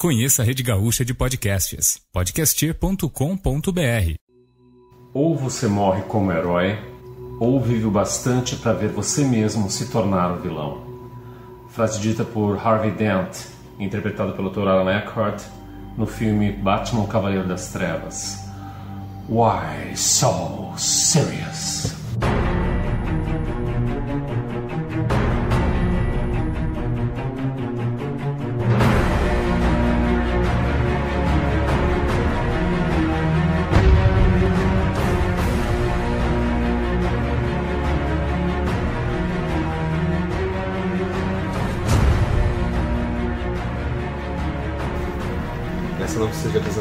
Conheça a Rede Gaúcha de Podcasts, podcaster.com.br. Ou você morre como herói, ou vive o bastante para ver você mesmo se tornar o vilão. Frase dita por Harvey Dent, interpretado pelo Dr. Alan Eckhart no filme Batman Cavaleiro das Trevas. Why so serious?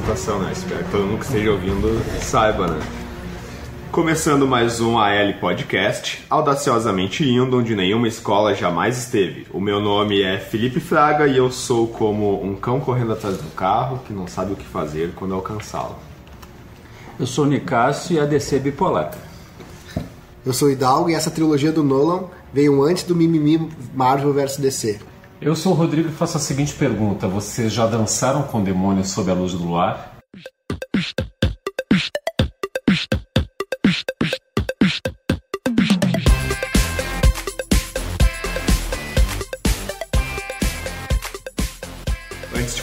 Apresentação, né? Espero que todo mundo que esteja ouvindo saiba, né? Começando mais um AL Podcast, audaciosamente indo onde nenhuma escola jamais esteve. O meu nome é Felipe Fraga e eu sou como um cão correndo atrás do carro que não sabe o que fazer quando alcançá-lo. Eu sou o Nicásio e a DC bipolar. Eu sou o Hidalgo e essa trilogia do Nolan veio antes do mimimi Marvel vs DC. Eu sou o Rodrigo e faço a seguinte pergunta: vocês já dançaram com demônios sob a luz do luar?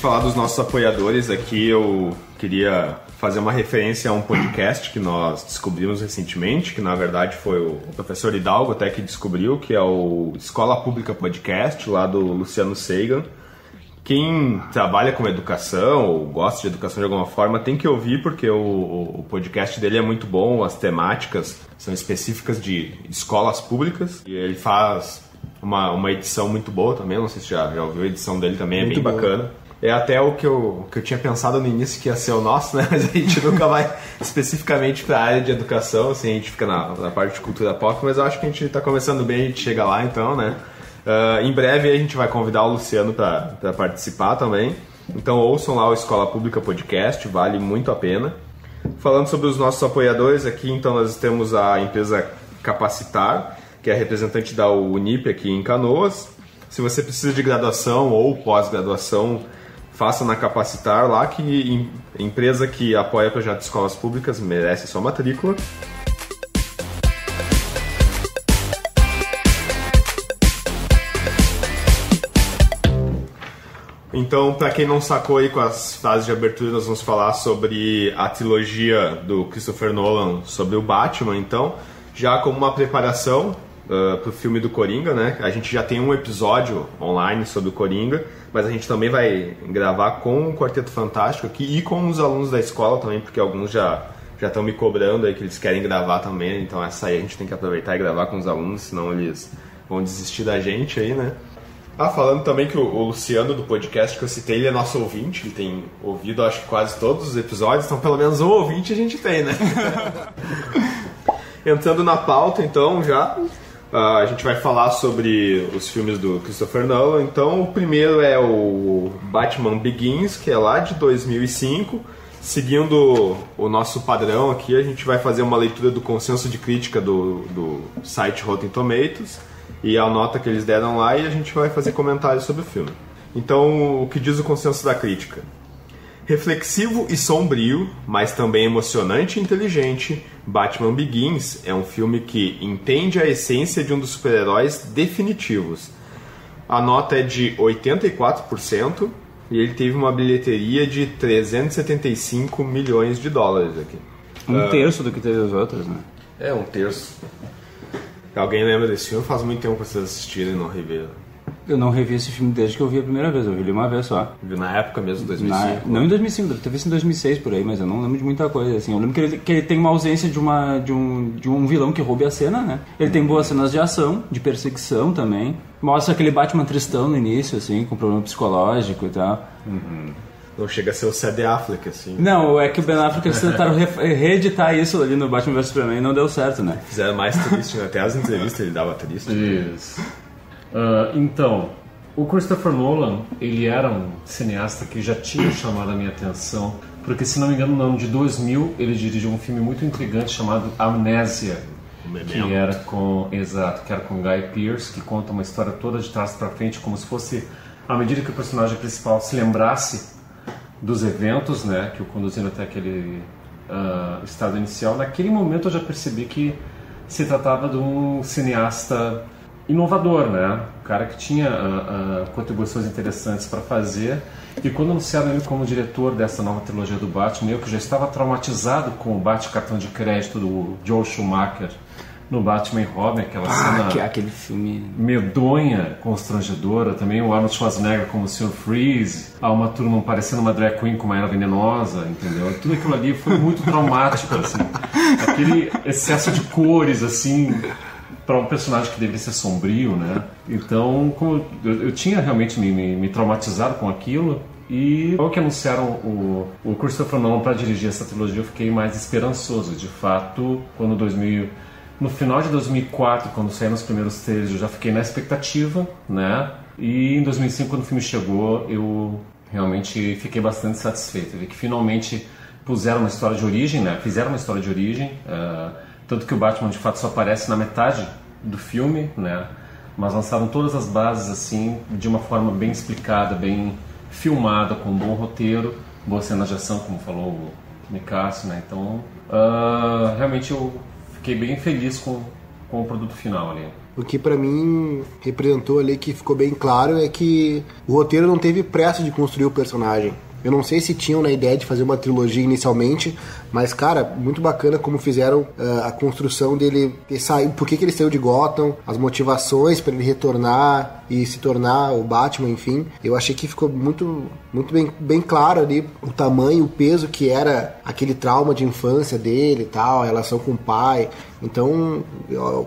Falar dos nossos apoiadores aqui, eu queria fazer uma referência a um podcast que nós descobrimos recentemente, que na verdade foi o professor Hidalgo até que descobriu, que é o Escola Pública Podcast, lá do Luciano Seigan. Quem trabalha com educação ou gosta de educação de alguma forma tem que ouvir, porque o, o podcast dele é muito bom, as temáticas são específicas de escolas públicas, e ele faz uma, uma edição muito boa também, não sei se já, já ouviu a edição dele também, é Muito bem boa. bacana. É até o que eu, que eu tinha pensado no início que ia ser o nosso, né? Mas a gente nunca vai especificamente para a área de educação, assim, a gente fica na, na parte de cultura pop, mas eu acho que a gente está começando bem, a gente chega lá então, né? Ah, em breve a gente vai convidar o Luciano para participar também. Então ouçam lá o Escola Pública Podcast, vale muito a pena. Falando sobre os nossos apoiadores aqui, então nós temos a empresa Capacitar, que é representante da Unip aqui em Canoas. Se você precisa de graduação ou pós-graduação, faça na Capacitar lá, que em- empresa que apoia projetos de escolas públicas merece sua matrícula. Então, para quem não sacou aí com as frases de abertura, nós vamos falar sobre a trilogia do Christopher Nolan sobre o Batman. Então, já como uma preparação para o filme do Coringa, né? A gente já tem um episódio online sobre o Coringa, mas a gente também vai gravar com o Quarteto Fantástico aqui e com os alunos da escola também, porque alguns já já estão me cobrando aí que eles querem gravar também. Então, essa aí a gente tem que aproveitar e gravar com os alunos, senão eles vão desistir da gente aí, né? Ah, falando também que o, o Luciano do podcast que eu citei, ele é nosso ouvinte, ele tem ouvido acho que quase todos os episódios, então pelo menos um ouvinte a gente tem, né? Entrando na pauta então já, ah, a gente vai falar sobre os filmes do Christopher Nolan. Então o primeiro é o Batman Begins, que é lá de 2005. Seguindo o nosso padrão aqui, a gente vai fazer uma leitura do consenso de crítica do, do site Rotten Tomatoes e a nota que eles deram lá e a gente vai fazer comentários sobre o filme. Então, o que diz o consenso da crítica? Reflexivo e sombrio, mas também emocionante e inteligente, Batman Begins é um filme que entende a essência de um dos super-heróis definitivos. A nota é de 84% e ele teve uma bilheteria de 375 milhões de dólares aqui. Um terço do que teve os outros, né? É, um terço. Alguém lembra desse filme? Faz muito tempo que vocês assistiram e não reviram. Eu não revi esse filme desde que eu vi a primeira vez, eu vi ele uma vez só. Viu na época mesmo, Na- 2005? não em 2005, deve ter visto em 2006 por aí, mas eu não lembro de muita coisa. Assim. Eu lembro que ele, que ele tem uma ausência de, uma, de, um, de um vilão que roube a cena, né? Ele tem boas cenas de ação, de perseguição também. Mostra aquele Batman tristão no início, assim, com problema psicológico e tal. Não chega a ser o C.D. Affleck, assim. Não, é que o Ben Affleck eles tentaram re- reeditar isso ali no Batman vs Superman e não deu certo, né? Fizeram mais triste, né? até as entrevistas ele dava triste. Isso. Ah, então, o Christopher Nolan, ele era um cineasta que já tinha chamado a minha atenção, porque se não me engano, no ano de 2000, ele dirigiu um filme muito intrigante chamado Amnésia, que era com, exato, que era com Guy Pearce, que conta uma história toda de trás para frente, como se fosse à medida que o personagem principal se lembrasse dos eventos, né, que o conduziram até aquele uh, estado inicial, naquele momento eu já percebi que se tratava de um cineasta inovador, né? Um cara que tinha uh, uh, contribuições interessantes para fazer. E quando anunciaram ele como diretor dessa nova trilogia do Batman, eu que já estava traumatizado com o Batman cartão de crédito do Joe Schumacher no Batman e Robin, aquela Ah, cena que- aquele filme. medonha, constrangedora. Também o Arnold Schwarzenegger como o Sr. Freeze. Há uma turma parecendo uma drag queen com uma era venenosa, entendeu? Tudo aquilo ali foi muito traumático, assim. Aquele excesso de cores, assim, para um personagem que deveria ser sombrio, né? Então, como eu, eu tinha realmente me, me, me traumatizado com aquilo. E logo que anunciaram o, o Christopher Nolan para dirigir essa trilogia, eu fiquei mais esperançoso. De fato, quando 2000 no final de 2004, quando saíram os primeiros trailers, eu já fiquei na expectativa, né? E em 2005, quando o filme chegou, eu realmente fiquei bastante satisfeito. Vi que finalmente puseram uma história de origem, né? Fizeram uma história de origem, eh, tanto que o Batman de fato só aparece na metade do filme, né? Mas lançaram todas as bases assim de uma forma bem explicada, bem filmada, com um bom roteiro, boa cena de ação, como falou o Mikasa, né? Então, ah, realmente eu fiquei bem feliz com, com o produto final ali. O que pra mim representou ali que ficou bem claro é que o roteiro não teve pressa de construir o personagem. Eu não sei se tinham na ideia de fazer uma trilogia inicialmente, mas cara, muito bacana como fizeram ah, a construção dele ter saído, por que, que ele saiu de Gotham, as motivações para ele retornar e se tornar o Batman, enfim. Eu achei que ficou muito, muito bem, bem claro ali o tamanho, o peso que era aquele trauma de infância dele e tal, a relação com o pai. Então,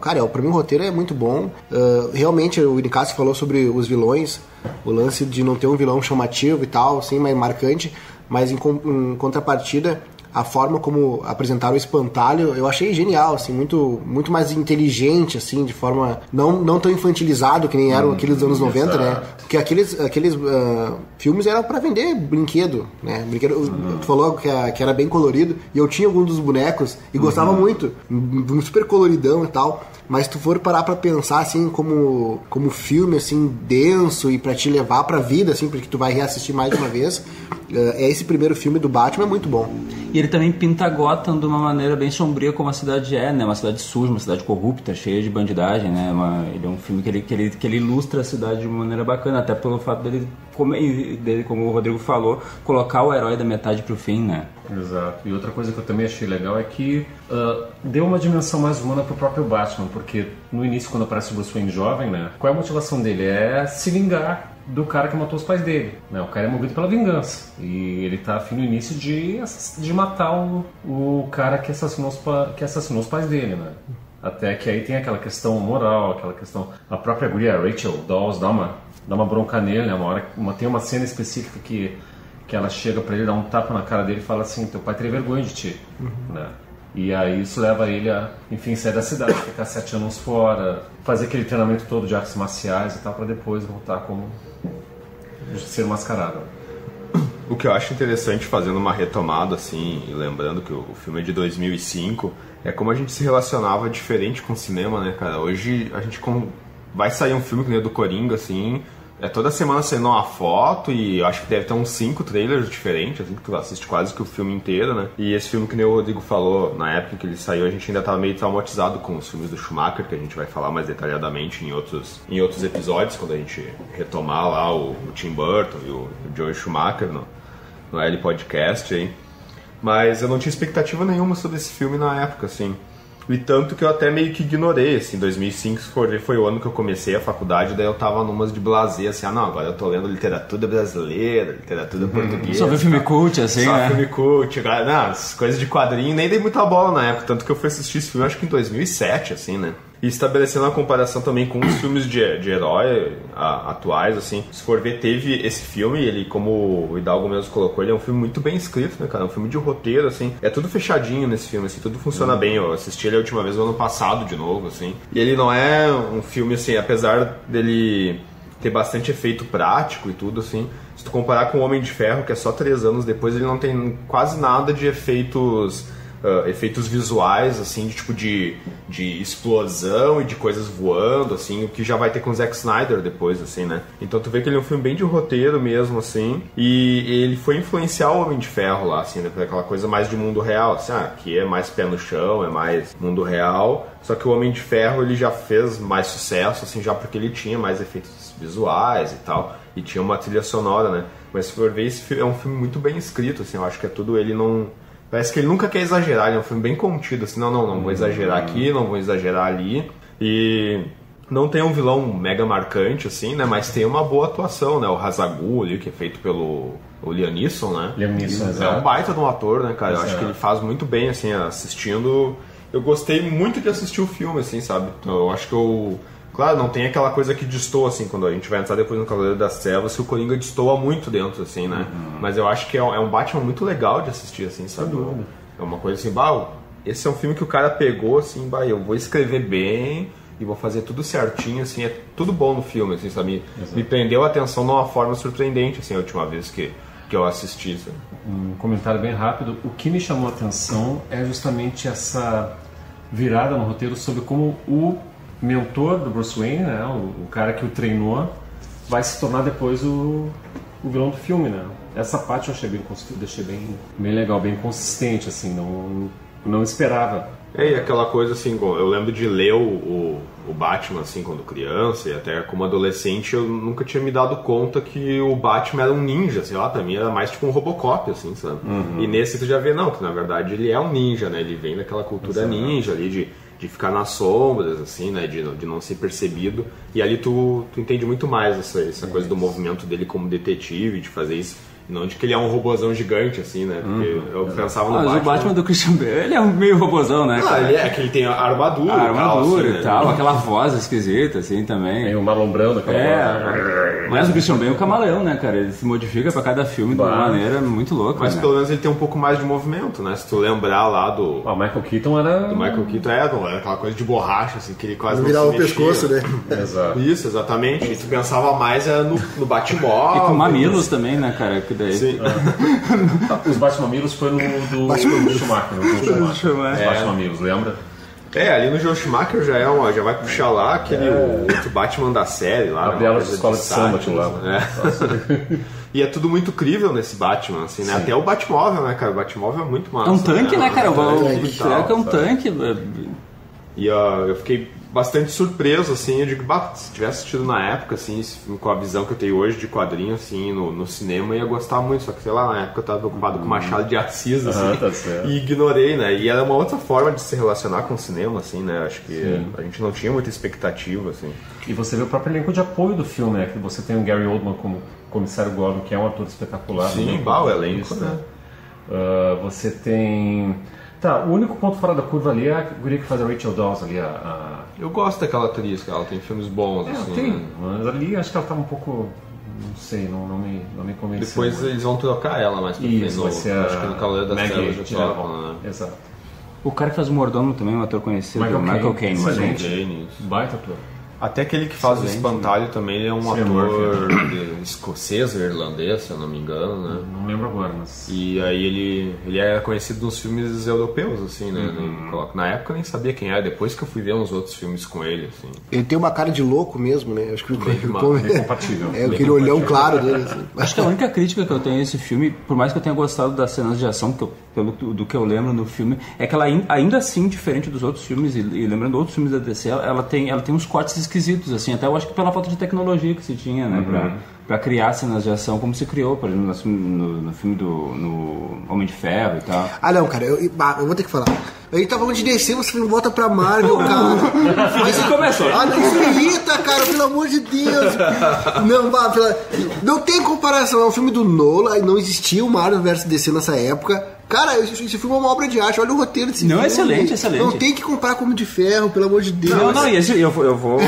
cara, o roteiro é muito bom. Ah, realmente, o Nicásio falou sobre os vilões, o lance de não ter um vilão chamativo e tal, assim, mais marcante, mas em, em contrapartida, a forma como apresentaram o espantalho, eu achei genial, assim, muito, muito mais inteligente, assim, de forma não, não tão infantilizado que nem eram aqueles dos anos 90, né? exato. Porque aqueles, aqueles ah, filmes eram pra vender brinquedo, né? Brinquedo, Tu falou que, a- que era bem colorido, e eu tinha algum dos bonecos e gostava muito, um super coloridão e tal. Mas se tu for parar pra pensar, assim, como, como filme, assim, denso e pra te levar pra vida, assim, porque tu vai reassistir mais de uma vez, eh, esse primeiro filme do Batman é muito bom. E ele também pinta Gotham de uma maneira bem sombria como a cidade é, né? Uma cidade suja, uma cidade corrupta, cheia de bandidagem, né? Uma- ele é um filme que ele, que, ele, que ele ilustra a cidade de uma maneira bacana, até pelo fato dele, como, dele, como o Rodrigo falou, colocar o herói da metade pro fim, né? Exato. E outra coisa que eu também achei legal é que ah, deu uma dimensão mais humana pro próprio Batman, porque no início, quando aparece o Bruce Wayne jovem, né? Qual é a motivação dele? É se vingar do cara que matou os pais dele. Né? O cara é movido pela vingança. E ele tá afim no início de, de matar o, o cara que assassinou, os que assassinou os pais dele, né? Até que aí tem aquela questão moral, aquela questão. A própria guria, Rachel Dawes, dá uma, dá uma bronca nele, né? Uma hora, uma, tem uma cena específica que que ela chega pra ele, dá um tapa na cara dele e fala assim, teu pai teria vergonha de ti, né? E aí isso leva ele a, enfim, sair da cidade, ficar sete anos fora, fazer aquele treinamento todo de artes marciais e tal, pra depois voltar como ser mascarado. O que eu acho interessante fazendo uma retomada assim, e lembrando que o filme é de 2005, é como a gente se relacionava diferente com o cinema, né, cara? Hoje a gente vai sair um filme que nem o do Coringa, assim, é toda semana saindo uma foto e acho que deve ter uns cinco trailers diferentes, assim, que tu assiste quase que o filme inteiro, né? E esse filme que nem o Rodrigo falou, na época que ele saiu, a gente ainda tava meio traumatizado com os filmes do Schumacher, que a gente vai falar mais detalhadamente em outros, em outros episódios, quando a gente retomar lá o, o Tim Burton e o, o Joe Schumacher no, no L Podcast aí. Mas eu não tinha expectativa nenhuma sobre esse filme na época, assim. E tanto que eu até meio que ignorei, assim, 2005 se for ver, foi o ano que eu comecei a faculdade, daí eu tava numas de blazer, assim, ah não, agora eu tô lendo literatura brasileira, literatura portuguesa. Só ver filme cult, assim, Só né? filme cult, não, coisas de quadrinho, nem dei muita bola na época, tanto que eu fui assistir esse filme acho que em 2007, assim, né? E estabelecendo uma comparação também com os filmes de, de herói a- atuais, assim. Se for ver, teve esse filme, ele, como o Hidalgo mesmo colocou, ele é um filme muito bem escrito, né, cara? Um filme de roteiro, assim. É tudo fechadinho nesse filme, assim, tudo funciona bem. Eu assisti ele a última vez no ano passado, de novo, assim. E ele não é um filme, assim, apesar dele ter bastante efeito prático e tudo, assim. Se tu comparar com o Homem de Ferro, que é só três anos depois, ele não tem quase nada de efeitos uh, efeitos visuais, assim, de tipo de, de explosão e de coisas voando, assim, o que já vai ter com o Zack Snyder depois, assim, né? Então tu vê que ele é um filme bem de roteiro mesmo, assim, e ele foi influenciar o Homem de Ferro lá, assim, né? Aquela coisa mais de mundo real, assim, ah, que é mais pé no chão, é mais mundo real, só que o Homem de Ferro ele já fez mais sucesso, assim, já porque ele tinha mais efeitos visuais e tal, e tinha uma trilha sonora, né? Mas se for ver, esse é um filme muito bem escrito, assim, eu acho que é tudo ele não Parece que ele nunca quer exagerar, ele é um filme bem contido, assim, não, não, não vou exagerar aqui, não vou exagerar ali. E não tem um vilão mega marcante, assim, né? Mas tem uma boa atuação, né? O Hazagul ali, que é feito pelo o Liam Neeson, né? Liam Neeson, É um baita de um ator, né, cara? Eu acho que ele faz muito bem, assim, assistindo. Eu gostei muito de assistir o filme, assim, sabe? Eu acho que eu. Claro, não tem aquela coisa que destoa, assim, quando a gente vai entrar depois no Cavaleiro das Trevas, que o Coringa destoa muito dentro, assim, né? Mas eu acho que é um é Batman muito legal de assistir, assim, sabe? É uma coisa assim, bah, esse é um filme que o cara pegou, assim, bah, eu vou escrever bem e vou fazer tudo certinho, assim, é tudo bom no filme, assim, sabe? Me, me prendeu a atenção de uma forma surpreendente, assim, a última vez que, que eu assisti, sabe? um comentário bem rápido. O que me chamou a atenção é justamente essa virada no roteiro sobre como o mentor do Bruce Wayne, né, o, o cara que o treinou, vai se tornar depois o, o vilão do filme, né? Essa parte eu achei bem, deixei bem, bem legal, bem consistente, assim, não, não esperava. É, e aquela coisa assim, eu lembro de ler o, o, o Batman assim quando criança e até como adolescente eu nunca tinha me dado conta que o Batman era um ninja, sei lá, pra mim era mais tipo um Robocop, assim, sabe? E nesse tu já vê, não, que na verdade ele é um ninja, né? Ele vem daquela cultura ninja ali de, de ficar nas sombras, assim, né? De, de não ser percebido. E ali tu, tu entende muito mais essa, essa coisa do movimento dele como detetive, de fazer isso. E não de que ele é um robozão gigante, assim, né? Porque eu pensava no Mas o Batman do Christian Bale, ele é um meio robozão, né? Ah, ele é que ele tem a armadura, A armadura assim, e né? tal, aquela voz esquisita, assim, também. Tem o Marlon Brando, aquela É, mas o Christian Bale é um camaleão, né, cara? Ele se modifica pra cada filme de uma Bah. maneira muito louca, Mas né? pelo menos ele tem um pouco mais de movimento, né? Se tu lembrar lá do, Ah, o Michael Keaton era... do Michael Keaton, é, não, era aquela coisa de borracha, assim, que ele quase não Virar se o mexia. pescoço, né? Exato. Isso, exatamente. E tu pensava mais é, no, no Batmóvel. E com mamilos também, né, cara? Daí... Sim. Os Batmamilos foi no do Batmamilos. Schumacher, no Schumacher. Schumacher. Os Batmamilos, lembra? É, ali no Joe Schumacher já, é uma, já vai puxar lá aquele o outro Batman da série lá. A né, bela uma coisa escola de samba, sátira, aquilo lá. né? E é tudo muito crível nesse Batman, assim, né? Até o Batmóvel, né, cara? O Batmóvel é muito massa. É um tanque, né, cara? O, o, o tal, Treco é um tanque. é, E ó, eu fiquei bastante surpreso, assim, eu digo, bah, se tivesse assistido na época, assim, com a visão que eu tenho hoje de quadrinho, assim, no, no cinema, eu ia gostar muito, só que, sei lá, na época eu tava preocupado com Machado de Assis, assim, tá e ignorei, né, e era uma outra forma de se relacionar com o cinema, assim, né, acho que a gente não tinha muita expectativa, assim. E você vê o próprio elenco de apoio do filme, né? Que você tem o Gary Oldman como comissário Gordon, que é um ator espetacular. Sim, né? bah, o elenco, Isso, né? Ah, você tem... Tá, o único ponto fora da curva ali é a guria que faz a Rachel Dawes ali, a... a... Eu gosto daquela atriz, cara, ela tem filmes bons, É, assim. tem, né. mas ali acho que ela tava um pouco... Não sei, não, não, me, não me convenceu. Depois muito. eles vão trocar ela mais pra frente, Isso, vai ser a... acho que no Cavaleiro das Trevas já trocam, né. Exato. O cara que faz o mordomo também, um ator conhecido, Michael Michael, Caine. Caine. Excelente. Gênios. Baita ator. Até aquele que faz o espantalho também, ele é um Sim, ator de- escocês ou irlandês, se eu não me engano, né? Não lembro agora, mas... E aí ele, ele é conhecido nos filmes europeus, assim, né? Coloca- Na época eu nem sabia quem era, depois que eu fui ver uns outros filmes com ele, assim. Ele tem uma cara de louco mesmo, né? Acho que o demais, bem compatível. É, aquele olhão claro dele, assim. Acho que a única crítica que eu tenho a esse filme, por mais que eu tenha gostado das cenas de ação, que eu- pelo que- do que eu lembro no filme, é que ela ain- ainda assim, diferente dos outros filmes, e, e lembrando outros filmes da DC, ela, tem, ela tem uns cortes esquisitos, assim, até eu acho que pela falta de tecnologia que se tinha, né, pra, pra criar cenas de ação como se criou, por exemplo, no, filme- no, filme do no Homem de Ferro e tal. Ah, não, cara, eu, eu vou ter que falar. A gente tá falando de descer, você não volta pra Marvel, cara. Mas Isso começou. Ah, não, isso me irrita, cara, pelo amor de Deus. Não, pela- não tem comparação. É um filme do Nola, e não existia o Marvel vs DC nessa época. Cara, esse, esse filme é uma obra de arte. Olha o roteiro desse Não, filme. excelente, excelente. Não tem que comparar com o Homem de Ferro, pelo amor de Deus. Não, não, e esse, eu, vou- eu vou.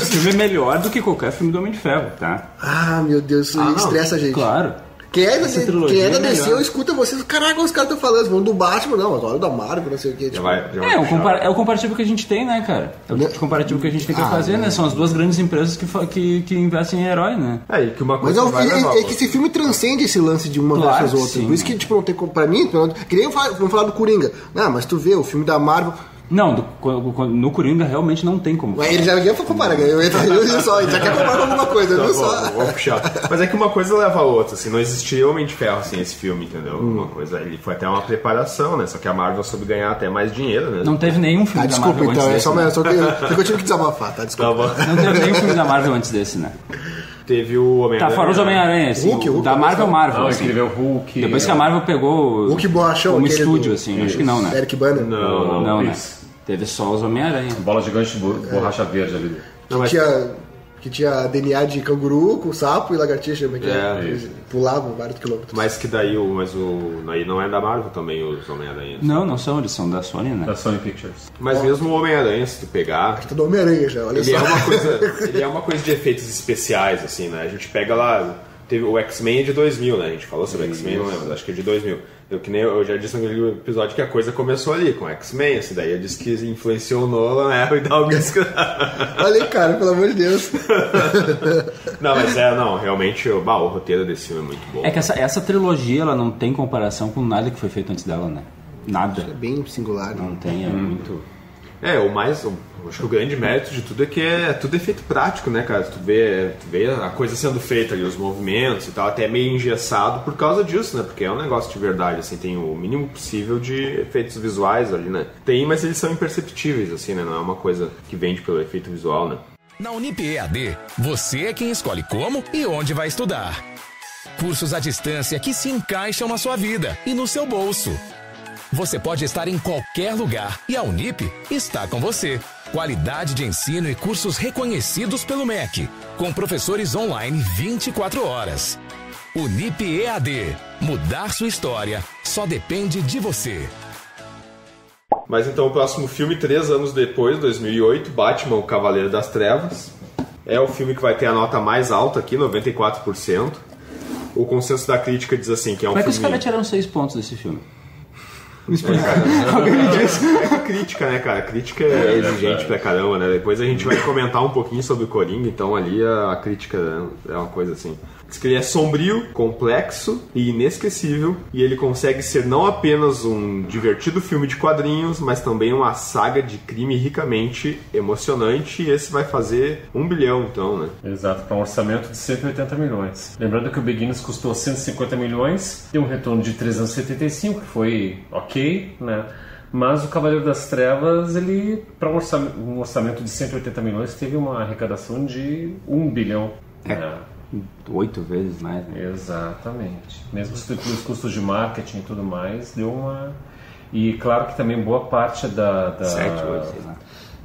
Esse filme é melhor do que qualquer filme do Homem de Ferro, tá? Ah, meu Deus, isso Ah, não. estressa a gente. Claro. Quem é, da, quem é da é DC, eu escuto vocês, caraca, os caras estão falando, vão do Batman, não, mas olha o da Marvel, não sei o que. Já Tipo, vai, já vai É, o, compar- é o comparativo que a gente tem, né, cara? É o tipo de comparativo que a gente tem que Ah, fazer, né? São as duas grandes empresas que, que, que investem em herói, né? É, e que uma Mas coisa é, vai é- a é que esse filme transcende esse lance de uma Claro versus outra. sim. Por isso que, tipo, não tem como. Pra mim, menos, que nem eu falo- vamos falar do Coringa. Ah, mas tu vê, o filme da Marvel. Não, do- no Coringa realmente não tem como. Mas ele já ia comparar, eu ia eu só, ele já quer comparar com alguma coisa, Tá viu bom, só? vou puxar. Mas é que uma coisa leva a outra, assim, não existiria Homem de Ferro sem esse filme, entendeu? Hum. Uma coisa, ele foi até uma preparação, né? Só que a Marvel soube ganhar até mais dinheiro, né? Não teve nenhum filme Ah, da desculpa, Marvel então, antes é desse. só, né? só, que, só que eu tive que desabafar, tá? Tá Desculpa. bom. Não teve nenhum filme da Marvel antes desse, né? Teve o Homem-Aranha. Tá, fora os Homem-Aranha, assim. Hulk, o Hulk, da Marvel, Marvel. Não, assim. Incrível Hulk. Depois que a Marvel pegou Hulk Borrachão, como aquele estúdio, do- assim, acho que não, né? Eric Banner. Não, não. Não, né? Teve só os Homem-Aranha. Bola gigante de bo- borracha verde ali. Não, que, mas- tinha, que tinha DNA de canguru com sapo e lagartixa, como é que é? É, Pulavam vários quilômetros. Mas que daí o. Mas o. Aí não é da Marvel também, os Homem-Aranha. Não, não são, eles são da Sony, né? Da Sony Pictures. Mas mesmo o Homem-Aranha, se tu pegar, Tá do Homem-Aranha já, olha ele só. é uma coisa. ele é uma coisa de efeitos especiais, assim, né? A gente pega lá. Teve, o X-Men é de 2000, né? A gente falou sobre X-Men, não lembro, acho que é de 2000. Eu, que nem, eu já disse naquele episódio que a coisa começou ali, com X-Men, assim, daí eu disse que influenciou o Nolan, né? E dá alguns... Olha aí, cara, pelo amor de Deus. não, mas é, não, realmente, o- bah, o roteiro desse filme é muito bom. É que essa, essa trilogia, ela não tem comparação com nada que foi feito antes dela, né? Nada. É bem singular. né? Não tem, é muito... É, o mais. o- acho que o grande mérito de tudo é que é tudo efeito prático, né, cara? Tu vê, tu vê a coisa sendo feita ali, os movimentos e tal, até meio engessado por causa disso, né? Porque é um negócio de verdade, assim, tem o mínimo possível de efeitos visuais ali, né? Tem, mas eles são imperceptíveis, assim, né? Não é uma coisa que vende pelo efeito visual, né? Na Unip EAD, você é quem escolhe como e onde vai estudar. Cursos à distância que se encaixam na sua vida e no seu bolso. Você pode estar em qualquer lugar e a Unip está com você. Qualidade de ensino e cursos reconhecidos pelo MEC, com professores online 24 horas. Unip EAD. Mudar sua história só depende de você. Mas então o próximo filme, três anos depois, 2008, Batman, o Cavaleiro das Trevas. É o filme que vai ter a nota mais alta aqui, 94%. O consenso da crítica diz assim que é um Como é que os filme... caras tiraram seis pontos desse filme? É a crítica, né, cara? A crítica é, exigente pra caramba, né? Depois a gente vai comentar um pouquinho sobre o Coringa, então ali a, a crítica né, é uma coisa assim. Diz que ele é sombrio, complexo e inesquecível, e ele consegue ser não apenas um divertido filme de quadrinhos, mas também uma saga de crime ricamente emocionante, e esse vai fazer um bilhão, então, né? Exato, para um orçamento de 180 milhões. Lembrando que o Beginners custou 150 milhões, deu um retorno de 375, que foi ok, né? Mas o Cavaleiro das Trevas, ele, para um orçamento, um orçamento de 180 milhões, teve uma arrecadação de 1 bilhão. né? Oito vezes mais, né? Exatamente. Mesmo se os custos de marketing e tudo mais, deu uma. E claro que também boa parte da. da... Sete, oito, sei lá.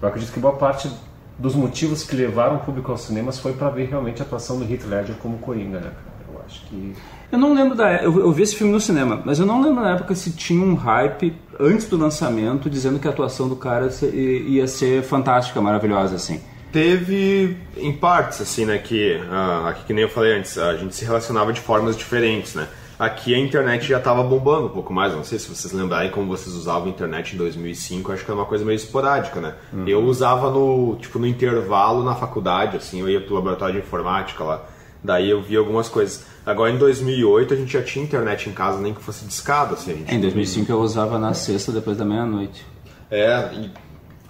Eu acredito que boa parte dos motivos que levaram o público aos cinemas foi para ver realmente a atuação do Heath Ledger como Coringa, né, cara? Eu acho que. Eu não lembro da eu, eu vi esse filme no cinema, mas eu não lembro na época se tinha um hype antes do lançamento dizendo que a atuação do cara ia ser fantástica, maravilhosa, assim. Teve em partes, assim, né, que, ah, aqui que nem eu falei antes, a gente se relacionava de formas diferentes, né. Aqui a internet já estava bombando um pouco mais, não sei se vocês lembrarem como vocês usavam a internet em 2005, acho que era uma coisa meio esporádica, né. Eu usava no, tipo, no intervalo na faculdade, assim, eu ia pro laboratório de informática lá, daí eu via algumas coisas. Agora em 2008 a gente já tinha internet em casa, nem que fosse discado, assim, a gente Em 2005 eu usava na sexta depois da meia-noite. É, em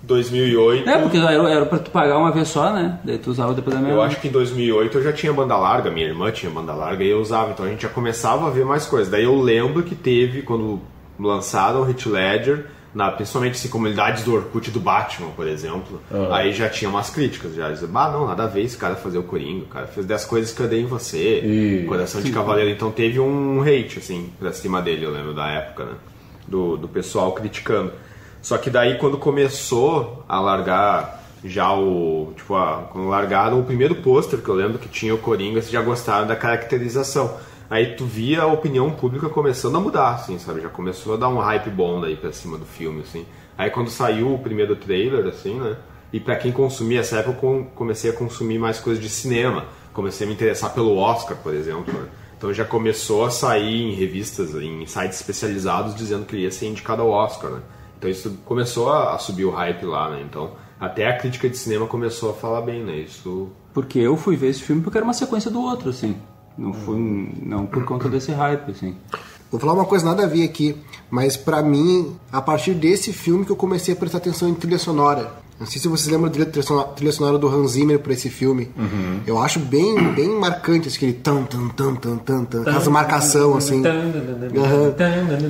2008... É, porque era, era pra tu pagar uma vez só, né? Daí tu usava depois da Eu meia-noite. acho que em 2008 eu já tinha banda larga, minha irmã tinha banda larga e eu usava, então a gente já começava a ver mais coisas. Daí eu lembro que teve, quando lançaram o Hit Ledger, na, principalmente assim, comunidades do Orkut do Batman, por exemplo, aí já tinha umas críticas, já dizia, bah, não, nada a ver esse cara fazer o Coringa, o cara fez 10 coisas que eu dei em você, E- Coração de Cavaleiro, então teve um hate, assim, pra cima dele, eu lembro da época, né, do, do pessoal criticando. Só que daí quando começou a largar já o. Tipo, a, quando largaram o primeiro pôster que eu lembro que tinha o Coringa, vocês já gostaram da caracterização. Aí tu via a opinião pública começando a mudar, assim, sabe? Já começou a dar um hype bom daí pra cima do filme, assim. Aí quando saiu o primeiro trailer, assim, né? E pra quem consumia essa época, eu com- comecei a consumir mais coisas de cinema. Comecei a me interessar pelo Oscar, por exemplo. né? Então já começou a sair em revistas, em sites especializados, dizendo que ia ser indicado ao Oscar, né? Então isso começou a, a subir o hype lá, né? Então até a crítica de cinema começou a falar bem, né? Isso Porque eu fui ver esse filme porque era uma sequência do outro, assim. Não foi um- não por conta desse hype, assim. Vou falar uma coisa nada a ver aqui, mas pra mim, a partir desse filme que eu comecei a prestar atenção em trilha sonora. Não sei se vocês lembram da trilha sonora, do Hans Zimmer pra esse filme. Eu acho bem, bem marcante aquele tan tan tan tan tan tan, aquela marcação assim. Aham.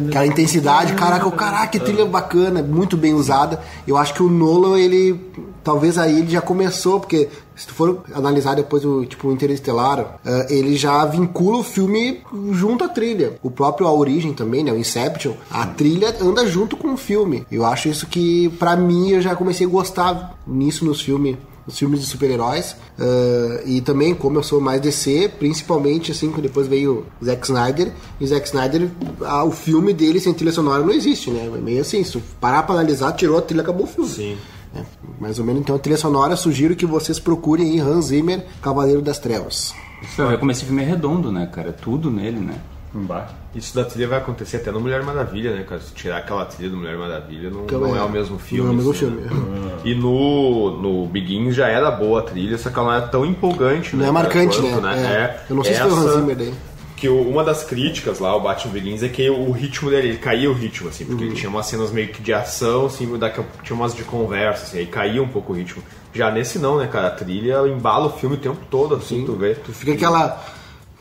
Aquela intensidade, caraca, o caraca, que trilha bacana, muito bem usada. Eu acho que o Nolan, ele. Talvez aí ele já começou, porque se tu for analisar depois o tipo Interestelar, eh, ele já vincula o filme junto à trilha. O próprio A Origem também, né? O Inception, a trilha anda junto com o filme. Eu acho isso que, pra mim, eu já comecei a gostar nisso nos filmes os filmes de super-heróis. Ah, e também, como eu sou mais DC, principalmente assim, que depois veio o Zack Snyder. E o Zack Snyder, ah, o filme dele sem trilha sonora não existe, né? É meio assim, se parar pra analisar, tirou a trilha, acabou o filme. Sim. É, mais ou menos, então a trilha sonora, sugiro que vocês procurem aí Hans Zimmer, Cavaleiro das Trevas. Você vai ver como esse filme é redondo, né, cara? É Tudo nele, né? Bah. Isso da trilha vai acontecer até no Mulher Maravilha, né, cara? Se tirar aquela trilha do Mulher Maravilha, não, Então, não é, é, o mesmo filme. não é o mesmo assim, filme. né? E no, no Begins já era boa a trilha, só que ela não é tão empolgante, Não né? é marcante, quanto, né? É. Eu não sei se foi o Hans essa- Zimmer daí. Que o- uma das críticas lá, o Batman Begins, é que o ritmo dele, ele caía o ritmo, assim, porque Uhum. ele tinha umas cenas meio que de ação, assim, daqui a pouco tinha umas de conversa, assim, aí caía um pouco o ritmo. Já nesse não, né, cara? A trilha embala o filme o tempo todo, assim, tu vê. Tu fica aquela.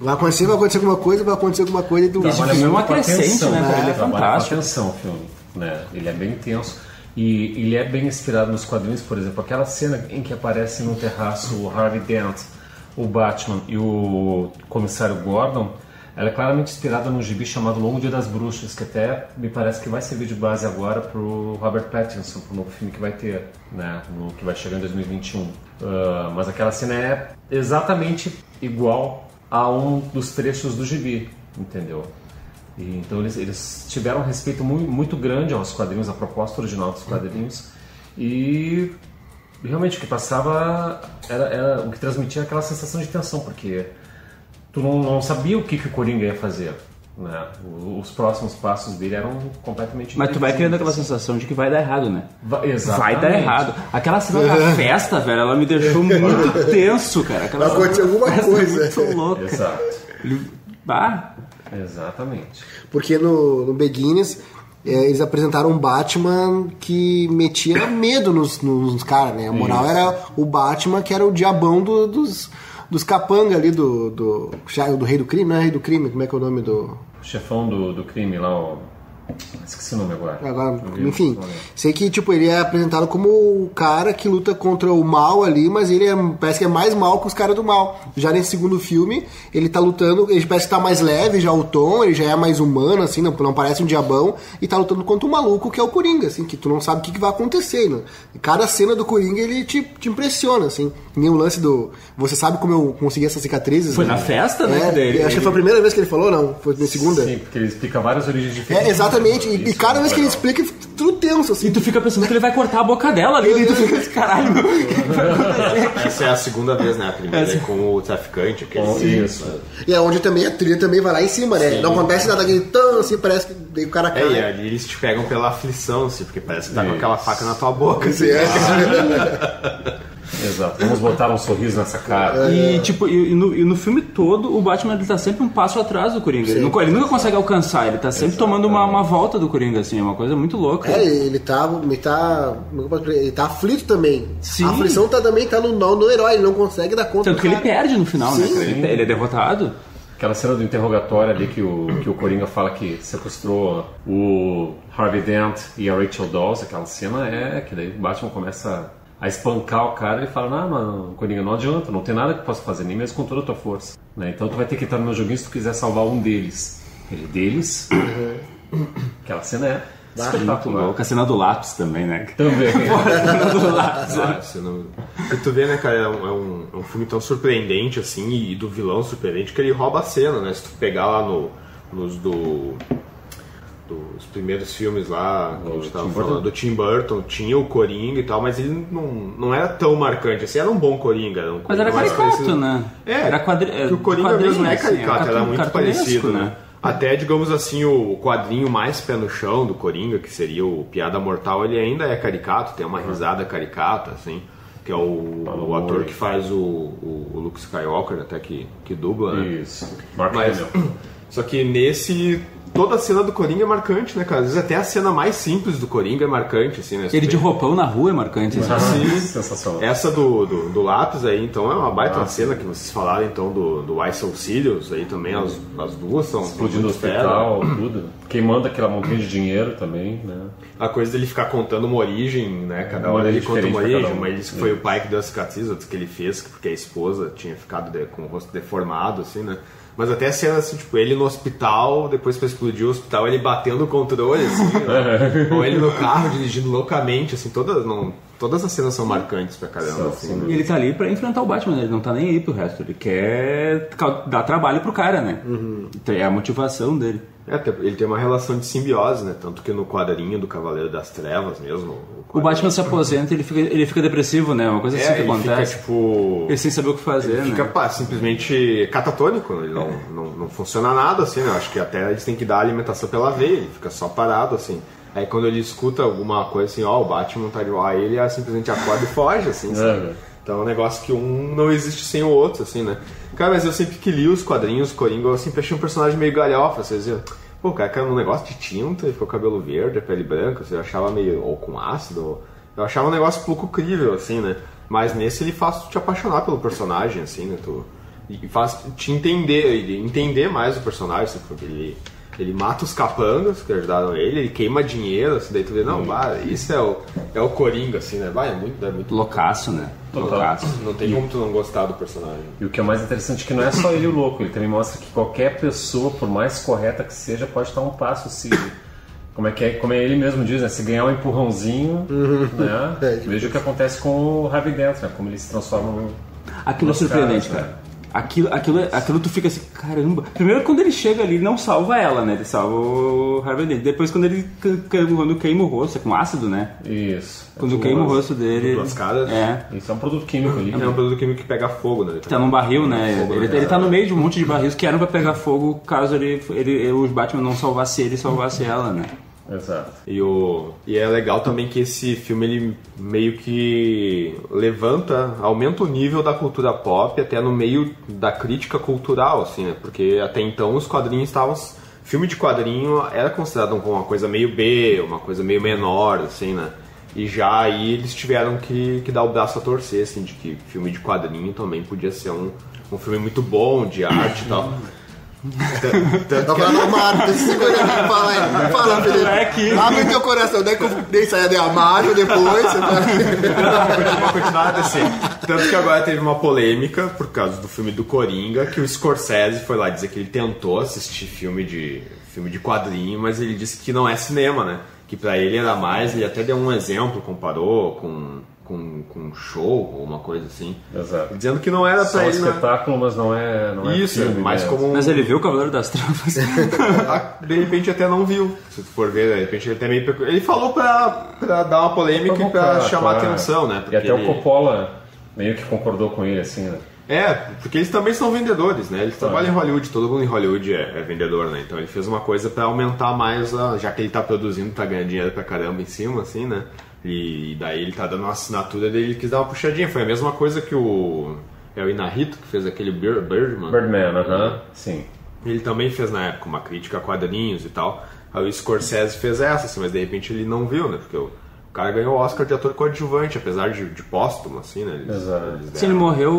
Vai acontecer, vai acontecer alguma coisa, vai acontecer alguma coisa e tu. Esse filme é uma crescente, atenção, né, cara? Ele é Trabalha fantástico. atenção o filme, né? Ele é bem intenso. E ele é bem inspirado nos quadrinhos, por exemplo, aquela cena em que aparece no terraço o Harvey Dent, o Batman e o comissário Gordon, ela é claramente inspirada num gibi chamado Longo Dia das Bruxas, que até me parece que vai servir de base agora pro Robert Pattinson, pro novo filme que vai ter, né? No, que vai chegar em 2021. Ah, mas aquela cena é exatamente igual a um dos trechos do gibi, entendeu? E, então eles, eles tiveram um respeito muito, muito grande aos quadrinhos, à proposta original dos quadrinhos. E realmente o que passava era, era o que transmitia aquela sensação de tensão, porque tu não, não sabia o que, que o Coringa ia fazer. Né? Os próximos passos dele eram completamente Mas tu vai criando aquela sensação de que vai dar errado, né? Va- Vai exatamente. dar errado. Aquela cena da festa, velho, ela me deixou muito tenso, cara. Aquela Vai acontecer alguma festa coisa. É muito louca. Exato. Ele- Ah, Exatamente. Porque no, no Beginners é, eles apresentaram um Batman que metia medo nos, nos caras, né? A moral era o Batman que era o diabão do- dos, dos capanga ali do, do, do Rei do Crime, não é Rei do Crime? Como é que é o nome do. O chefão do, do crime lá, o... esqueci o nome agora. Agora, enfim, sei que tipo ele é apresentado como o cara que luta contra o mal ali, mas ele é, parece que é mais mal que os caras do mal. Já nesse segundo filme, ele tá lutando, ele parece que tá mais leve já o tom, ele já é mais humano assim, não, não parece um diabão e tá lutando contra um maluco que é o Coringa, assim, que tu não sabe o que, que vai acontecer, né? E cada cena do Coringa ele te, te impressiona, assim. Nem o lance do, você sabe como eu consegui essas cicatrizes? Foi né? na festa, né, É, que daí- acho que foi a primeira vez que ele falou, não? Foi na segunda. Sim, porque ele explica várias origens diferentes. É, exatamente. E, e cada é vez que ele explica, tudo tenso, assim. e tu fica pensando que ele vai cortar a boca dela ali, e tu fica assim, caralho? Essa é a segunda vez, né? A primeira Essa- é com o traficante, aquele. Isso. E é onde também a trilha também vai lá em cima, né? Não acontece nada tão assim, parece que daí o cara É, cai. e ali eles te pegam pela aflição, assim, porque parece que tá com Isso. aquela faca na tua boca. Assim. É. Exato. Vamos botar um sorriso nessa cara. E, tipo, e, e no, e no filme todo, o Batman ele tá sempre um passo atrás do Coringa. Ele, nunca, ele nunca consegue alcançar, ele tá sempre tomando uma, uma volta do Coringa, assim, é uma coisa muito louca. É, ele tá, ele tá, é ele tá aflito também. Sim. A aflição tá, também tá no, no, no herói, ele não consegue dar conta Tanto do que ele cara. perde no final, né? Sim. cara? Ele, ele é derrotado. Aquela cena do interrogatório ali que o, que o Coringa fala que sequestrou o Harvey Dent e a Rachel Dawes, aquela cena é que daí o Batman começa a espancar o cara e fala, não, mano, Coringa, não adianta, não tem nada que eu possa fazer, nem mesmo com toda a tua força. Né? Então tu vai ter que entrar no meu joguinho se tu quiser salvar um deles. Ele, deles? Aquela cena é espetacular. louco. A cena do lápis também, né? Também. A cena do lápis. Ah, não... E tu vê, né, cara, é um, é um- é um filme tão surpreendente, assim, e do vilão surpreendente, que ele rouba a cena, né? Se tu pegar lá no, nos do... dos primeiros filmes lá, que a gente Do tava Tim falando, Burton? do Tim Burton, tinha o Coringa e tal, mas ele não, não era tão marcante, assim, era um bom Coringa. Era um Mas era caricato, parecido- né? É, Era quadri... que o Coringa mesmo é assim, caricato, era cartu- muito parecido, né? Até, digamos assim, o quadrinho mais pé no chão do Coringa, que seria o Piada Mortal, ele ainda é caricato, tem uma risada caricata, assim, que é o, o ator que faz o, o, o Luke Skywalker, até que, que dubla, né? Isso. Mark Mas, Hamill. só que nesse. Toda a cena do Coringa é marcante, né, cara? Às vezes até a cena mais simples do Coringa é marcante, assim, né? Ele de roupão na rua é marcante. assim. Ah, Sensacional. Essa do, do, do lápis aí, então, é uma baita cena que vocês falaram, então, do, do Ice Auxilios aí também, as, as duas são. Explodindo o muito fera. hospital, tudo. Queimando aquela montanha de dinheiro também, né? A coisa dele ficar contando uma origem, né? Cada Uma hora ele conta uma origem. um. Ele disse que foi o pai que deu a cicatriz, outros que ele fez, porque a esposa tinha ficado de- com o rosto deformado, assim, né? Mas até a cena, assim, tipo, ele no hospital, depois que explodiu o hospital, ele batendo o controle, assim, né? Ou ele no carro, dirigindo loucamente, assim, todas, não, todas as cenas são marcantes pra caramba, assim, sim. né? E ele tá ali pra enfrentar o Batman, né? ele não tá nem aí pro resto. Ele quer dar trabalho pro cara, né? Então, É a motivação dele. É, ele tem uma relação de simbiose, né? Tanto que no quadrinho do Cavaleiro das Trevas mesmo. O Batman se aposenta e ele fica, ele fica depressivo, né? Uma coisa assim é, que ele acontece. fica tipo. Ele sem saber o que fazer, Ele fica né? pá, simplesmente catatônico, ele não, não, não funciona nada, assim, né? Acho que até eles têm que dar alimentação pela veia, ele fica só parado, assim. Aí quando ele escuta alguma coisa assim, ó, o Batman tá de aí ele simplesmente acorda e foge, assim, sabe? É. Então é um negócio que um não existe sem o outro, assim, né? Cara, mas eu sempre que li os quadrinhos, Coringa, eu sempre achei um personagem meio galhofa, vocês viram? Pô, o cara caiu num negócio de tinta e ficou cabelo verde, pele branca, você achava meio, ou com ácido, ou... eu achava um negócio pouco crível, assim, né? Mas nesse ele faz te apaixonar pelo personagem, assim, né? Tu, e faz te entender, entender mais o personagem, assim, porque ele, ele mata os capangas que ajudaram ele, ele queima dinheiro, assim, daí tu vê, não, bah, isso é o, é o Coringa, assim, né? Bah, é muito, é muito Loucaço, né? Total. Loucaço. não tem como tu não gostar do personagem. E o que é mais interessante é que não é só ele o louco, ele também mostra que qualquer pessoa, por mais correta que seja, pode estar um passo se. Como é que é, como é ele mesmo diz, né? Se ganhar um empurrãozinho, né? É, tipo Veja o que acontece com o Harvey Dent, né? Como ele se transforma no. Aquilo é surpreendente, caras, cara. Aquilo, aquilo, aquilo tu fica assim, caramba. Primeiro quando ele chega ali, ele não salva ela, né? Ele salva o Harvey Dent. Depois quando ele quando queima o rosto, é com ácido, né? Isso. Quando queima o rosto dele. duas caras. É. Isso é um produto químico ali. É um produto químico que pega fogo, né? Ele Tá num barril, né? Fogo, Ele, né? ele tá no meio de um monte de barris que eram pra pegar fogo caso ele, ele, o Batman não salvasse ele e salvasse ela, né? Exato. E, o, e é legal também que esse filme ele meio que levanta, aumenta o nível da cultura pop até no meio da crítica cultural, assim, né? Porque até então os quadrinhos estavam. Filme de quadrinho era considerado como uma coisa meio B, uma coisa meio menor, assim, né? E já aí eles tiveram que, que dar o braço a torcer, assim, de que filme de quadrinho também podia ser um, um filme muito bom, de arte e tal. Tá falando Marta, se segura aí, fala aí. Fala, Felipe. Abre teu coração, daí que eu dei saia de Amaro depois. Você vai... Vou continuar a descer. Tanto que agora teve uma polêmica por causa do filme do Coringa, que o Scorsese foi lá dizer que ele tentou assistir filme de filme de quadrinho, mas ele disse que não é cinema, né? Que pra ele era mais, ele até deu um exemplo, comparou com com, com um show ou uma coisa assim. Exato. Dizendo que não era Só pra um ele, né? espetáculo, mas não é. Não é Isso, filme, mas né? como Mas ele viu o Cavaleiro das Trevas. Ah, de repente até não viu, se tu for ver, de repente ele até meio Ele falou pra, pra dar uma polêmica e pra chamar claro. atenção, né? E Porque até ele- o Coppola meio que concordou com ele, assim, né? É, porque eles também são vendedores, né? Eles trabalham em Hollywood, todo mundo em Hollywood é, é vendedor, né? Então ele fez uma coisa pra aumentar mais, a, já que ele tá produzindo, tá ganhando dinheiro pra caramba em cima, assim, né? E, daí ele tá dando uma assinatura dele, ele quis dar uma puxadinha. Foi a mesma coisa que o. É o Inarito que fez aquele Bir- Birdman. Birdman, aham, sim. Ele também fez na época uma crítica a quadrinhos e tal. Aí o Scorsese fez essa, assim, mas de repente ele não viu, né? Porque o, o cara ganhou o Oscar de ator coadjuvante, apesar de, de póstumo, assim, né? Eles, Se ele morreu,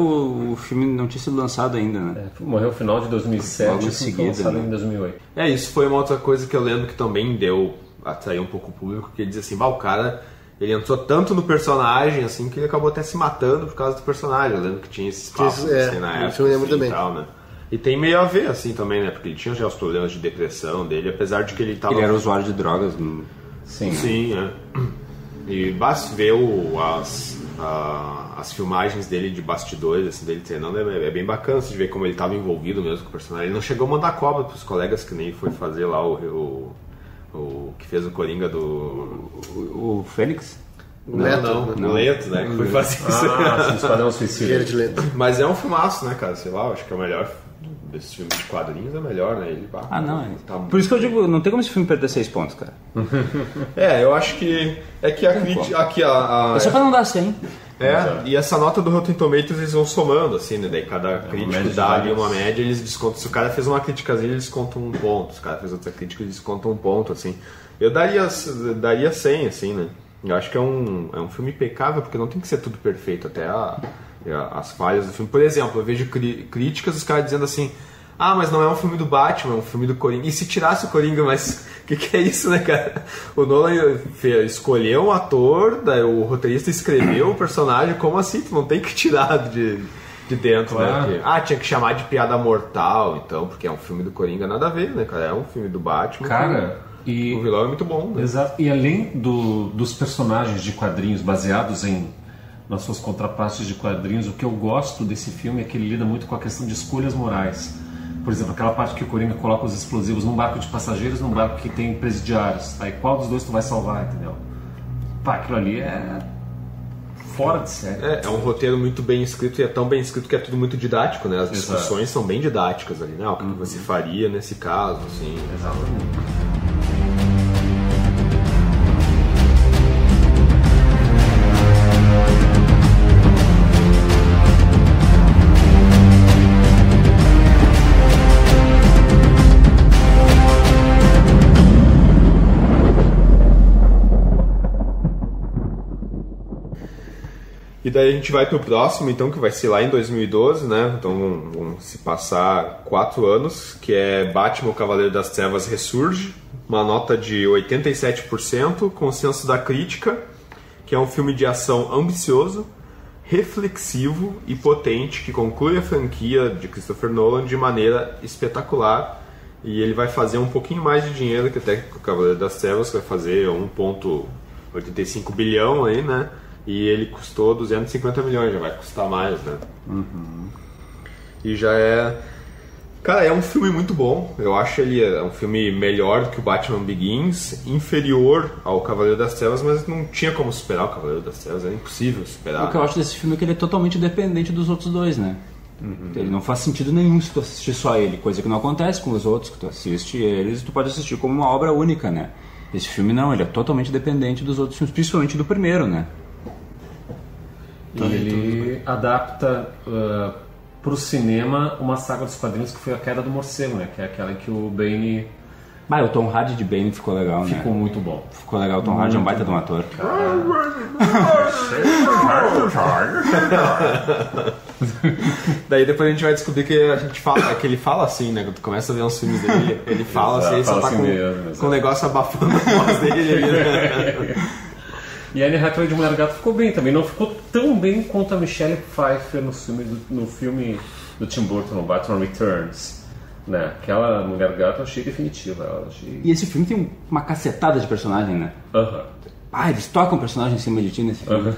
o filme não tinha sido lançado ainda, né? É, morreu no final de 2007 Logo em e foi seguida, lançado né? em 2008. É, isso foi uma outra coisa que eu lembro que também deu, atraiu um pouco o público, que ele diz assim, bah, o cara, ele entrou tanto no personagem, assim, que ele acabou até se matando por causa do personagem. Eu lembro que tinha esses papos, Isso, é, assim, na época, eu lembro assim, também. e tal, né? E tem meio a ver, assim, também, né? Porque ele tinha já os problemas de depressão dele, apesar de que ele tava... Ele era usuário de drogas. hum. Sim. Sim, é. E basta ver o, as, a- as filmagens dele de bastidores, assim, dele treinando, é, é bem bacana assim, de ver como ele estava envolvido mesmo com o personagem. Ele não chegou a mandar cobra pros colegas que nem foi fazer lá o, o, O que fez o Coringa do. O, o Fênix? Leto, não, né? o Leto, né? Que foi fazer isso. Ah, sim, Esquadrão Suicida. Jared Leto. Mas é um filmaço, né, cara? Sei lá, eu acho que é o melhor desses filmes de quadrinhos, é o melhor, né? Ele, bah, Ah, não. É. tá- Por isso que eu digo, não tem como esse filme perder seis pontos, cara. É, eu acho que. É que a crítica. Aqui, a, a- É só pra não dar 100. É, e essa nota do Rotten Tomatoes eles vão somando, assim, né? Daí cada crítico média de dá ali uma média, eles descontam. Se o cara fez uma criticazinha, eles descontam um ponto. Se o cara fez outra crítica, eles descontam um ponto, assim. Eu daria, daria 100, assim, né? Eu acho que é um, é um filme impecável, porque não tem que ser tudo perfeito, até a- a- as falhas do filme. Por exemplo, eu vejo cri- críticas dos caras dizendo assim. Ah, mas não é um filme do Batman, é um filme do Coringa. E se tirasse o Coringa, mas que, que é isso, né, cara? O Nolan fe- escolheu um ator, o roteirista escreveu o personagem, como assim? Tu não tem que tirar de, de dentro, né? Claro. Porque, ah, tinha que chamar de piada mortal, então, porque é um filme do Coringa, nada a ver, né, cara? É um filme do Batman. Cara, e. o vilão é muito bom, né? Exato. E além do, dos personagens de quadrinhos baseados em nas suas contrapartes de quadrinhos, o que eu gosto desse filme é que ele lida muito com a questão de escolhas morais. Por exemplo, aquela parte que o Coringa coloca os explosivos num barco de passageiros, num barco que tem presidiários. Aí qual dos dois tu vai salvar, entendeu? Pá, aquilo ali é fora de série. É, é um roteiro muito bem escrito e é tão bem escrito que é tudo muito didático, né? As Exato. discussões são bem didáticas ali, né? O que que você faria nesse caso, assim. Exatamente. E daí a gente vai pro próximo, então, que vai ser lá em 2012, né? Então vão, vão se passar quatro anos, que é Batman, o Cavaleiro das Trevas Ressurge, uma nota de 87%, consenso da crítica, que é um filme de ação ambicioso, reflexivo e potente, que conclui a franquia de Christopher Nolan de maneira espetacular. E ele vai fazer um pouquinho mais de dinheiro que até o Cavaleiro das Trevas, vai fazer 1,85 bilhão aí, né? E ele custou 250 milhões, já vai custar mais, né? E já é. Cara, é um filme muito bom. Eu acho ele é um filme melhor do que o Batman Begins, inferior ao Cavaleiro das Trevas, mas não tinha como superar o Cavaleiro das Trevas, era impossível superar. O que eu acho desse filme é que ele é totalmente dependente dos outros dois, né? Ele não faz sentido nenhum se tu assistir só ele, coisa que não acontece com os outros, que tu assiste eles tu pode assistir como uma obra única, né? Esse filme não, ele é totalmente dependente dos outros filmes, principalmente do primeiro, né? E ele adapta para o cinema uma saga dos quadrinhos que foi A Queda do Morcego, né? Que é aquela em que o Bane Mas o Tom Hardy de Bane ficou legal, né? ficou muito bom. Ficou legal, o Tom Hardy é um baita de um ator. Daí depois a gente vai descobrir que a gente fala, que ele fala assim, né? Quando tu começa a ver uns filmes dele, ele fala Exato, assim, ele só tá assim com, mesmo, com negócio abafando a voz dele ali, né? E a Anne Hathaway de Mulher Gato ficou bem também. Não ficou tão bem quanto a Michelle Pfeiffer no filme do, no filme do Tim Burton, no Batman Returns. Né? Aquela Mulher Gato eu achei definitiva. Achei... E esse filme tem um- uma cacetada de personagem, né? Aham. Ah, eles tocam personagem em cima de ti nesse filme.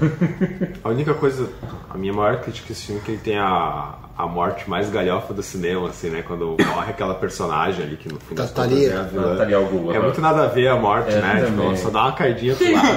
A única coisa, a minha maior crítica desse filme é que ele tem a, a morte mais galhofa do cinema, assim, né? Quando morre aquela personagem ali que no contas Tatalia. é a vilã. Natalia al Ghul, É aham. muito nada a ver a morte, É, né? Tipo, só dá uma caidinha pro lado.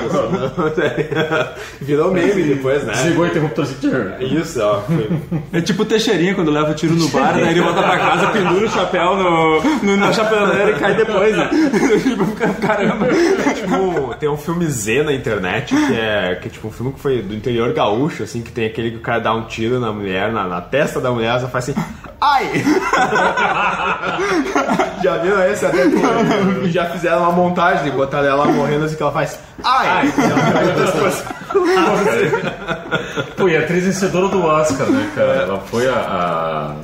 assim, Virou meme depois, né? Desligou o interruptor assim. Isso, ó. Foi, É tipo o Teixeirinha quando leva o tiro no bar, daí ele volta pra casa, pendura o chapéu no, no- na chapeleira e cai depois, né? tipo, caramba. tipo, tem um filme Z na internet que é, que é tipo um filme que foi do interior gaúcho, assim, que tem aquele que o cara dá um tiro na mulher, na, na testa da mulher, ela faz assim, ai! já viram esse até que já fizeram uma montagem de botar ela morrendo assim que ela faz ai! Pô, e a atriz vencedora do Oscar, né, cara? Ela foi a. a...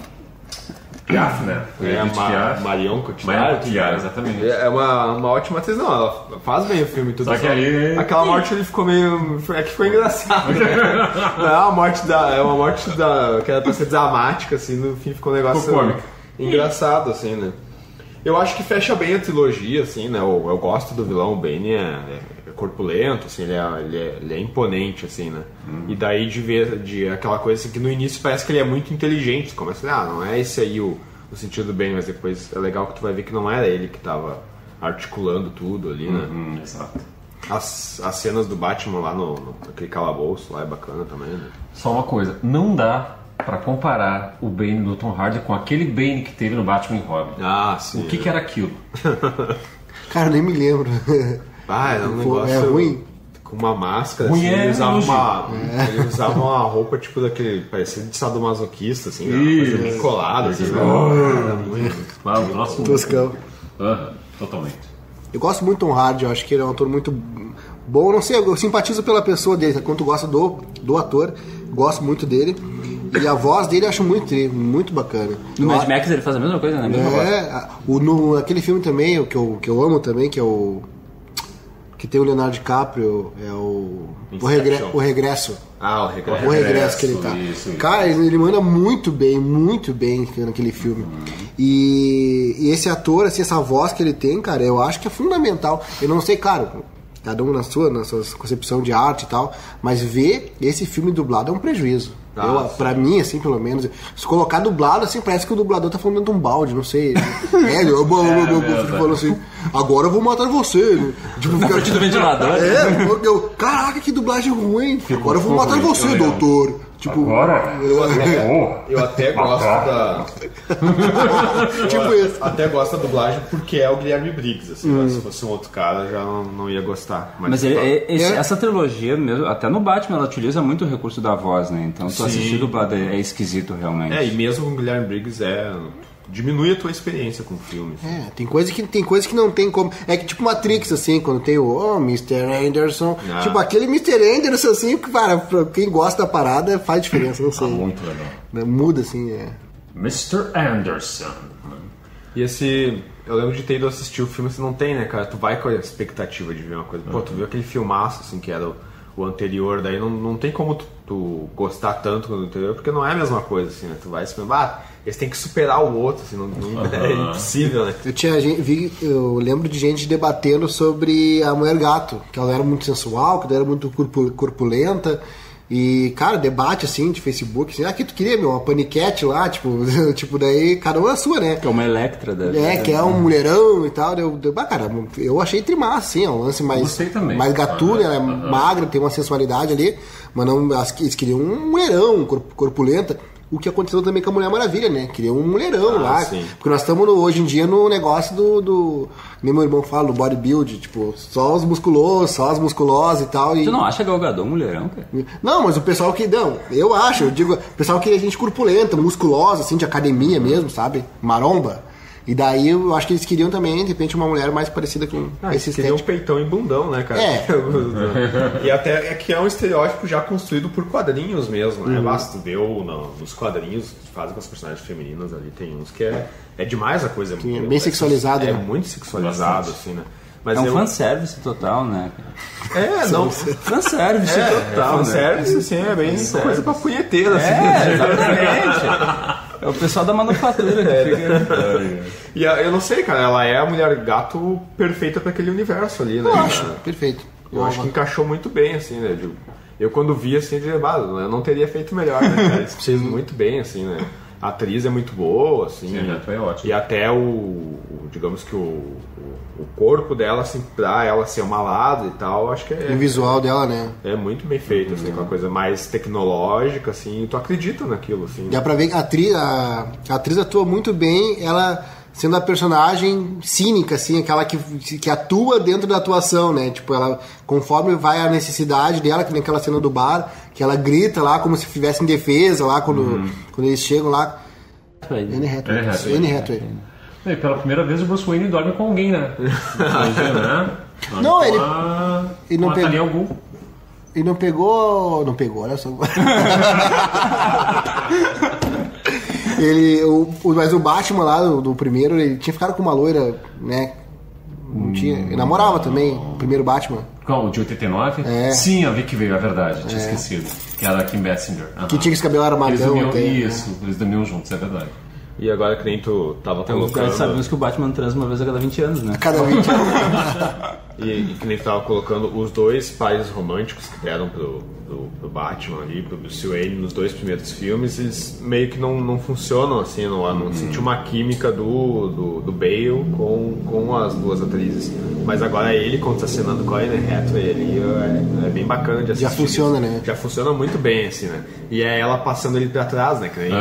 Piaf, né? É, a Ma Piaf. Marion Marion Cotillard. Cotillard, exatamente. É uma, uma ótima atriz, não, ela faz bem o filme e tudo. Só que ali- Aquela morte ele ficou meio. É que ficou engraçado. Né? Não é uma morte da. É uma morte da. que era pra ser dramática, assim, no fim ficou um negócio. Ficou. Engraçado, assim, né? Eu acho que fecha bem a trilogia, assim, né? Eu, eu gosto do vilão, o Bane é, é corpulento, assim, ele é, ele é, ele é imponente, assim, né? E daí de ver de aquela coisa assim, que no início parece que ele é muito inteligente, tu começa a ah, não é esse aí o, o sentido do Bane, mas depois é legal que tu vai ver que não era ele que tava articulando tudo ali, né? Hum, exato. As, as cenas do Batman lá no, no naquele calabouço lá é bacana também, né? Só uma coisa, não dá pra comparar o Bane do Tom Hardy com aquele Bane que teve no Batman e Robin. Ah, sim. O que, que era aquilo? Cara, nem me lembro. Ah, era um Pô, negócio... é ruim? Com uma máscara, Ruim assim, é ele usava uma, ele usava uma roupa tipo daquele, parecia de sadomasoquista, assim, né? uma coisa Isso. bem colada, assim, né? Era muito... Ah, o próximo. Toscão. Aham, totalmente. Eu gosto muito do Tom Hardy, eu acho que ele é um ator muito bom. Não sei, eu simpatizo pela pessoa dele, quando tu gosta do, do ator, gosto muito dele. E a voz dele eu acho muito, muito bacana. No Mad Max ele faz a mesma coisa, né? A mesma voz. É, a- o, no, aquele filme também, o que eu, que eu amo também, que é o. Que tem o Leonardo DiCaprio, é o. O, regre, o Regresso. Ah, o regresso. O regresso que ele tá. isso, isso. Cara, ele, manda muito bem, muito bem naquele filme. E, e esse ator, assim, essa voz que ele tem, cara, eu acho que é fundamental. Eu não sei, claro, cada um na sua, na sua concepção de arte e tal, mas ver esse filme dublado é um prejuízo. Ah, eu, sim. pra mim, assim, pelo menos, se colocar dublado, assim, parece que o dublador tá falando de um balde, não sei. É, eu, eu, eu, eu, fico falando assim, agora eu vou matar você. né? Tipo, Na frente do ventilador. É, eu, eu- caraca, que dublagem ruim. Agora eu vou matar você, eu doutor. Tipo, Agora? Eu até gosto da. tipo isso. Até gosto da dublagem porque é o Guilherme Briggs, assim, mas se fosse um outro cara já não, não ia gostar. Mas ele- é- esse- É. essa trilogia mesmo, até no Batman, ela utiliza muito o recurso da voz, né? Então tu assistir dublado é, é esquisito realmente. É, e mesmo com o Guilherme Briggs é. Diminui a tua experiência com o filme. É, tem coisa que tem coisa que não tem como. É que tipo Matrix, assim, quando tem o oh, Mr. Anderson. Ah. Tipo, aquele Mr. Anderson, assim, que, cara, pra quem gosta da parada faz diferença, não sei. Muito legal. Né, Muda, assim, é. Mr. Anderson. E esse. Eu lembro de ter ido assistir o filme, você não tem, né, cara? Tu vai com a expectativa de ver uma coisa. Pô, tu viu aquele filmaço, assim, que era o, o anterior, daí não, não tem como tu, tu gostar tanto do anterior, porque não é a mesma coisa, assim, né? Tu vai se ah, eles têm que superar o outro, assim, não, não- é impossível, né? Eu tinha gente, vi, eu lembro de gente debatendo sobre a mulher gato, que ela era muito sensual, que ela era muito corpu- corpulenta. E, cara, debate assim de Facebook, assim, ah, que tu queria, meu, uma paniquete lá, tipo, tipo, daí cada um é a sua, né? Que é uma Electra da É, que é um mulherão e tal. Eu, eu, ah, cara, eu achei trimar, assim, é um lance mais, mais gatuno, ela é magra, tem uma sensualidade ali, mas não, as- eles queriam um mulherão, corp- corpulenta. O que aconteceu também com a Mulher Maravilha, né? Queriam um mulherão Ah, lá. sim. Porque nós estamos hoje em dia no negócio do, do. Nem meu irmão fala, do bodybuild, tipo, só os musculosos, só as musculosas e tal. E... Tu não acha Galgador mulherão, cara? Não, mas o pessoal que. Não, eu acho, eu digo, o pessoal que a gente corpulenta, musculosa, assim, de academia mesmo, sabe? Maromba. E daí eu acho que eles queriam também, de repente, uma mulher mais parecida com Ah, esse queria um estético. peitão e bundão, né, cara? É. e até é que é um estereótipo já construído por quadrinhos mesmo, Uhum. né? Basta tu ver nos quadrinhos que fazem com as personagens femininas ali, tem uns que é, é demais a coisa. é bem sexualizado, É né? muito sexualizado, Bastante. assim, né? Mas é um eu... fanservice total, né? É, não... Fanservice É, total, né? fanservice, assim, é bem coisa pra punheteira, assim. É, exatamente. É o pessoal da manufatura que fica... E a- eu não sei, cara, ela é a mulher gato perfeita pra aquele universo ali, né? Eu acho, perfeito. Eu acho que encaixou muito bem, assim, né? Eu, eu quando vi, assim, eu dizia, "Bah, eu não teria feito melhor, né, cara? Fez muito bem, assim, né? A atriz é muito boa, assim. Sim, a atriz é ótima. E até o, o- digamos que o, o, o corpo dela, assim, pra ela ser uma lada e tal, acho que O é, visual dela, né? é muito bem feito, assim, com uma coisa mais tecnológica, assim, e tu acredita naquilo, assim. Dá pra ver que a atriz, a, a atriz atua muito bem, ela sendo a personagem cínica, assim, aquela que, que atua dentro da atuação, né? Tipo, ela, conforme vai a necessidade dela, que nem aquela cena do bar, que ela grita lá como se estivesse em defesa lá quando, quando eles chegam lá. Anne Hathaway. Anne Hathaway. Hathaway. E pela primeira vez o Bruce Wayne dorme com alguém, né? Imagina, né? Dorme Não, ele- a- ele não pegou- Talia al Ghul. E não pegou. Não pegou, olha só. ele. O, o- mas o Batman lá do, do primeiro, ele tinha ficado com uma loira, né? Não tinha. Ele namorava também, o primeiro Batman. Qual? O de 89? É. Sim, a ver que veio, é verdade. Tinha esquecido. Que era a Kim Basinger. Aham. Que tinha que esse cabelo Eles armadão dormiam, até. né? isso, eles dormiam juntos, é verdade. E agora que nem tu tava Então, colocando... sabemos que o Batman transa uma vez a cada 20 anos, né? Cada 20 anos. E, e que nem tu tava colocando os dois pais românticos que deram pro, pro, pro Batman ali, pro Bruce Wayne nos dois primeiros filmes, eles meio que não, não funcionam assim, não, não Uhum. senti uma química do, do, do Bale com, com as duas atrizes. Mas agora ele contracenando com a Anne Hathaway ali é, é bem bacana de assistir. Já funciona, né? Já funciona muito bem, assim, né? E é ela passando ele pra trás, né? Que nem-.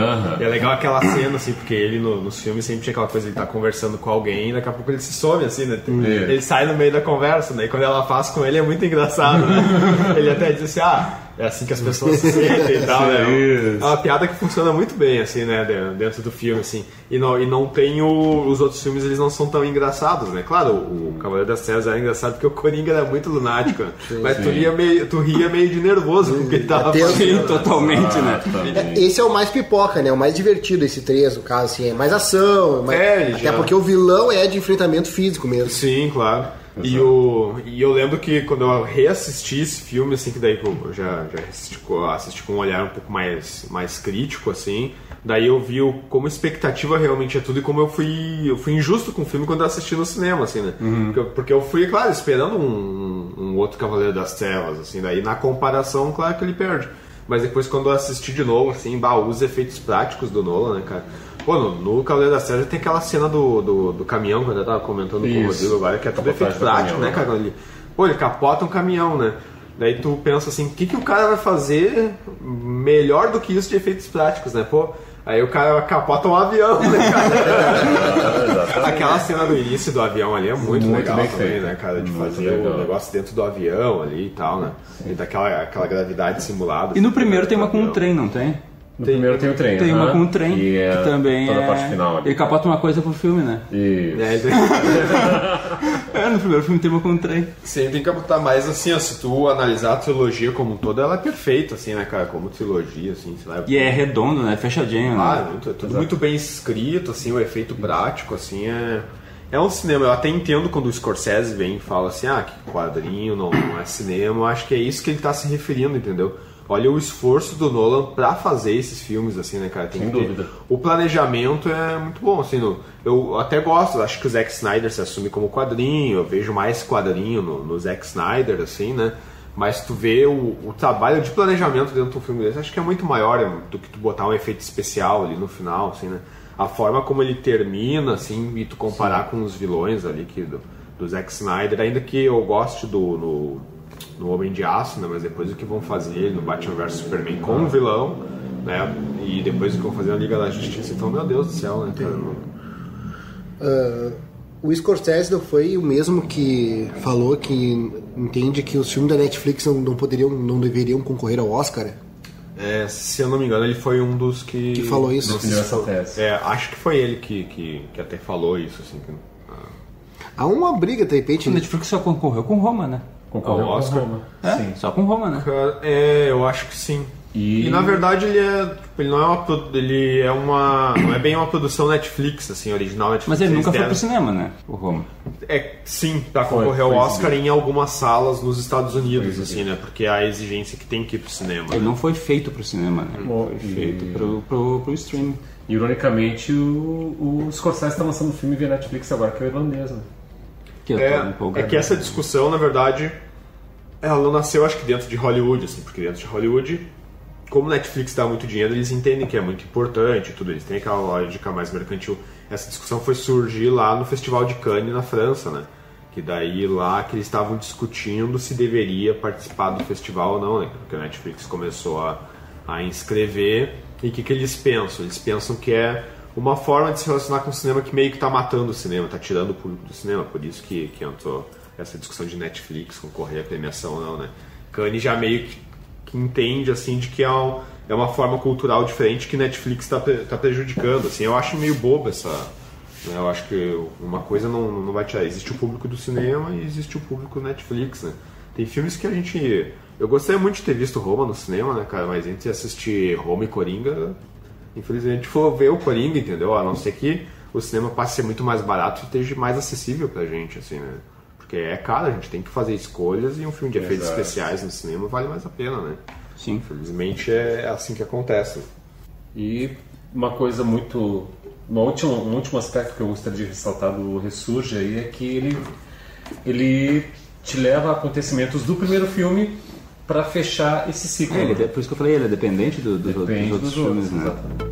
E é legal aquela cena, assim, porque ele no- nos filmes sempre tinha aquela coisa ele tá conversando com alguém e daqui a pouco ele se some, assim, né? É. Ele sai no meio da conversa, né? E quando ela faz com ele é muito engraçado, né? ele até diz assim, ah, é assim que as pessoas se sentem e tal, né? É uma piada que funciona muito bem, assim, né? de- Dentro do filme, assim. E não, e não tem o, os outros filmes, eles não são tão engraçados, né? Claro, o, Cavaleiro das Trevas era engraçado porque o Coringa era muito lunático, né? Mas tu ria, meio, tu ria meio de nervoso com o que ele tava fazendo. Sim, né? totalmente, né? Exatamente. Esse é o mais pipoca, né? O mais divertido, esse 3, no caso, assim. É mais ação. mais- É, Até já- porque o vilão é de enfrentamento físico mesmo. Sim, claro. E, o, e eu lembro que quando eu reassisti esse filme, assim, que daí eu já, já assisti, com- assisti com um olhar um pouco mais, mais crítico, assim, daí eu vi o, como expectativa realmente é tudo e como eu fui, eu fui injusto com o filme quando eu assisti no cinema, assim, né? Porque, eu- porque eu fui, claro, esperando um, um outro Cavaleiro das Trevas, assim, daí na comparação, claro que ele perde. Mas depois quando eu assisti de novo, assim, bah, os efeitos práticos do Nolan, né, cara? Pô, no, no Cavaleiro das Trevas tem aquela cena do, do, do caminhão, quando eu tava comentando com o Isso. Rodrigo agora, que é tudo efeito prático, caminhão, né, cara? Ele, pô, ele capota um caminhão, né? Daí tu pensa assim, o que, que o cara vai fazer melhor do que isso de efeitos práticos, né? Pô, aí o cara capota um avião, né, cara? Aquela cena do início do avião ali é muito, Muito legal bem também, feita. né, cara? De Muito fazer legal. o negócio dentro do avião ali e tal, né? E daquela aquela gravidade simulada. E no assim, primeiro tem uma com um trem, não tem? No primeiro tem o trem. Tem uma aham, com um trem, Que, é que também toda é... a parte final ali. Ele capota uma coisa pro filme, né? Isso. É, ele- É, no primeiro filme tem uma com um trem. Sim, tem que botar mais assim, ó, se tu analisar a trilogia como um todo, ela é perfeita, assim, né, cara? Como trilogia, assim, sei lá. E é redondo, né? Fechadinho, Ah, né? muito, é tudo muito bem escrito, assim, o efeito prático, assim, é. É um cinema, eu até entendo quando o Scorsese vem e fala assim, ah, que quadrinho, não, não é cinema, eu acho que é isso que ele tá se referindo, entendeu? Olha o esforço do Nolan pra fazer esses filmes, assim, né, cara? Tem Sem ter- dúvida. O planejamento é muito bom, assim, no- eu até gosto, acho que o Zack Snyder se assume como quadrinho, eu vejo mais quadrinho no, no Zack Snyder, assim, né? Mas tu vê o, o trabalho de planejamento dentro do filme desse, acho que é muito maior do que tu botar um efeito especial ali no final, assim, né? A forma como ele termina, assim, e tu comparar com os vilões ali que do, do Zack Snyder, ainda que eu goste do no, no Homem de Aço, né? Mas depois o que vão fazer no Batman vs Superman com o vilão, né? E depois o que vão fazer na Liga da Justiça, então, meu Deus do céu, né? cara? Ah, o Scorsese não foi o mesmo que falou que entende que os filmes da Netflix não, não poderiam, não deveriam concorrer ao Oscar. É, se eu não me engano, ele foi um dos que. Que falou isso. Essa tese. É, acho que foi ele que, que, que até falou isso, assim. que- Há uma briga, de repente. O Netflix só concorreu com Roma, né? Concorreu Ao com Oscar? Roma. É, Sim. só com Roma, né? Cara, É, eu acho que sim. E- E, na verdade ele é. tipo, Ele não é uma. Ele é uma. Não é bem uma produção Netflix, assim, original Netflix. Mas ele nunca foi deram- pro cinema, né? O Roma. É, sim, pra Foi, concorrer ao foi Oscar exibido. em algumas salas nos Estados Unidos, Foi assim, né? Porque a exigência que tem que ir pro cinema. Ele né? não foi feito pro cinema, né? Bom, Foi e- feito pro, pro, pro streaming. Ironicamente, o, o Scorsese está lançando um filme via Netflix agora, que é o irlandês, né? Que É, é que essa discussão, na verdade, ela não nasceu, acho que dentro de Hollywood, assim, porque dentro de Hollywood, como Netflix dá muito dinheiro, eles entendem que é muito importante e tudo, eles têm aquela lógica mais mercantil. Essa discussão foi surgir lá no Festival de Cannes, na França, né? Que daí lá que eles estavam discutindo se deveria participar do festival ou não, né? Porque a Netflix começou a, a inscrever. E o que, que eles pensam? Eles pensam que é uma forma de se relacionar com o cinema que meio que tá matando o cinema, tá tirando o público do cinema. Por isso que, que entrou essa discussão de Netflix concorrer à premiação ou não, né? Cannes já meio que, que entende, assim, de que é, um- é uma forma cultural diferente que Netflix tá, pre- tá prejudicando, assim. Eu acho meio bobo essa... né? Eu acho que uma coisa não, não vai tirar. Existe o público do cinema e existe o público Netflix, né? Tem filmes que a gente... Eu gostaria muito de ter visto Roma no cinema, né, cara? Mas entre assistir Roma e Coringa, infelizmente for ver o Coringa, entendeu? A não ser que o cinema passe a ser muito mais barato e esteja mais acessível pra gente, assim, né? Porque é caro, a gente tem que fazer escolhas e um filme de efeitos Exato. especiais no cinema vale mais a pena, né? Sim. Infelizmente é assim que acontece. E uma coisa muito. uma última- um último aspecto que eu gostaria de ressaltar do Ressurge aí é que ele, ele te leva a acontecimentos do primeiro filme para fechar esse ciclo. É, ele é- por isso que eu falei, ele é dependente do, do- dos Depende outros dos filmes, né? exatamente.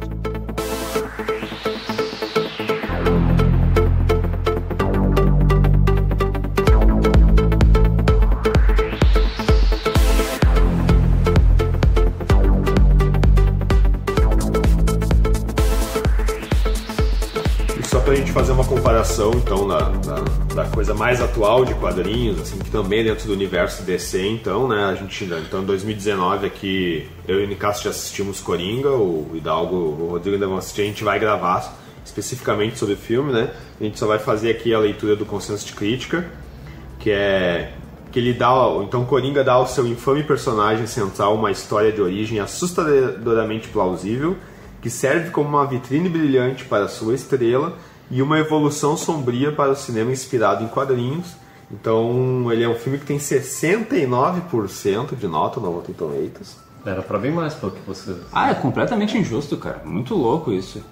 Pra gente fazer uma comparação, então, da, da, da coisa mais atual de quadrinhos, assim, que também é dentro do universo DC, então, né, a gente, então, em 2019 aqui, eu e o Nicasso já assistimos Coringa, o Hidalgo, o Rodrigo ainda vão assistir, a gente vai gravar especificamente sobre o filme, né, a gente só vai fazer aqui a leitura do consenso de crítica, que é que ele dá, então Coringa dá ao seu infame personagem central uma história de origem assustadoramente plausível, que serve como uma vitrine brilhante para sua estrela e uma evolução sombria para o cinema inspirado em quadrinhos. Então, ele é um filme que tem 69% de nota no Rotten Tomatoes. Era para bem mais pelo que você. Ah, é completamente injusto, cara. Muito louco isso.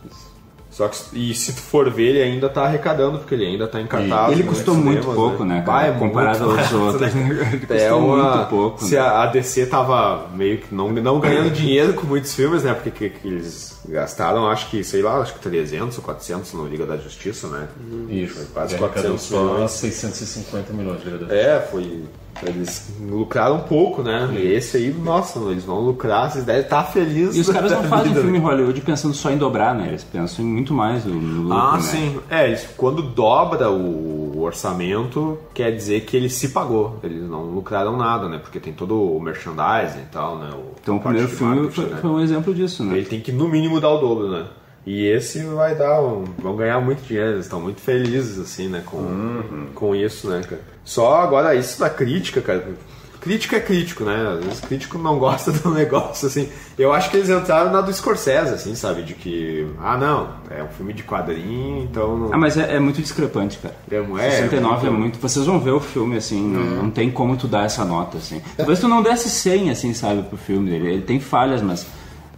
Só que, e se tu for ver, ele ainda tá arrecadando, porque ele ainda tá em cartaz. Ele né, custou nos muito cinemas, pouco, né, cara? Ah, é Comparado muito aos outros. né? Ele custou É uma- muito pouco. Se né? a, DC tava meio que não, não ganhando dinheiro com muitos filmes, né? Porque que, que eles gastaram, acho que, sei lá, acho que 300 ou 400 no Liga da Justiça, né? Isso, Foi quase Ele arrecadou 400 só milhões. 650 milhões de dólares. É, foi. Eles lucraram um pouco, né? E esse aí, nossa, eles vão lucrar, vocês devem estar felizes. E os caras não fazem vida. filme em Hollywood pensando só em dobrar, né? Eles pensam em muito mais no, lucro, Ah, né? sim. É, quando dobra o orçamento, quer dizer que ele se pagou. Eles não lucraram nada, né? Porque tem todo o merchandising e tal, né? O, Então o primeiro filme foi, né? foi um exemplo disso, né? Ele tem que, no mínimo, dar o dobro, né? E esse vai dar, um, vão ganhar muito dinheiro, eles estão muito felizes, assim, né, com, com isso, né, cara. Só agora isso da crítica, cara. Crítica é crítico, né? Às vezes crítico não gosta do negócio, assim. Eu acho que eles entraram na do Scorsese, assim, sabe? De que, ah, não, é um filme de quadrinho, então não. Ah, mas é, é muito discrepante, cara. É, é, 69 é muito- muito. Vocês vão ver o filme, assim, não, Uhum. não tem como tu dar essa nota, assim. Talvez tu não desse 100, assim, sabe, pro filme dele. Ele tem falhas, mas,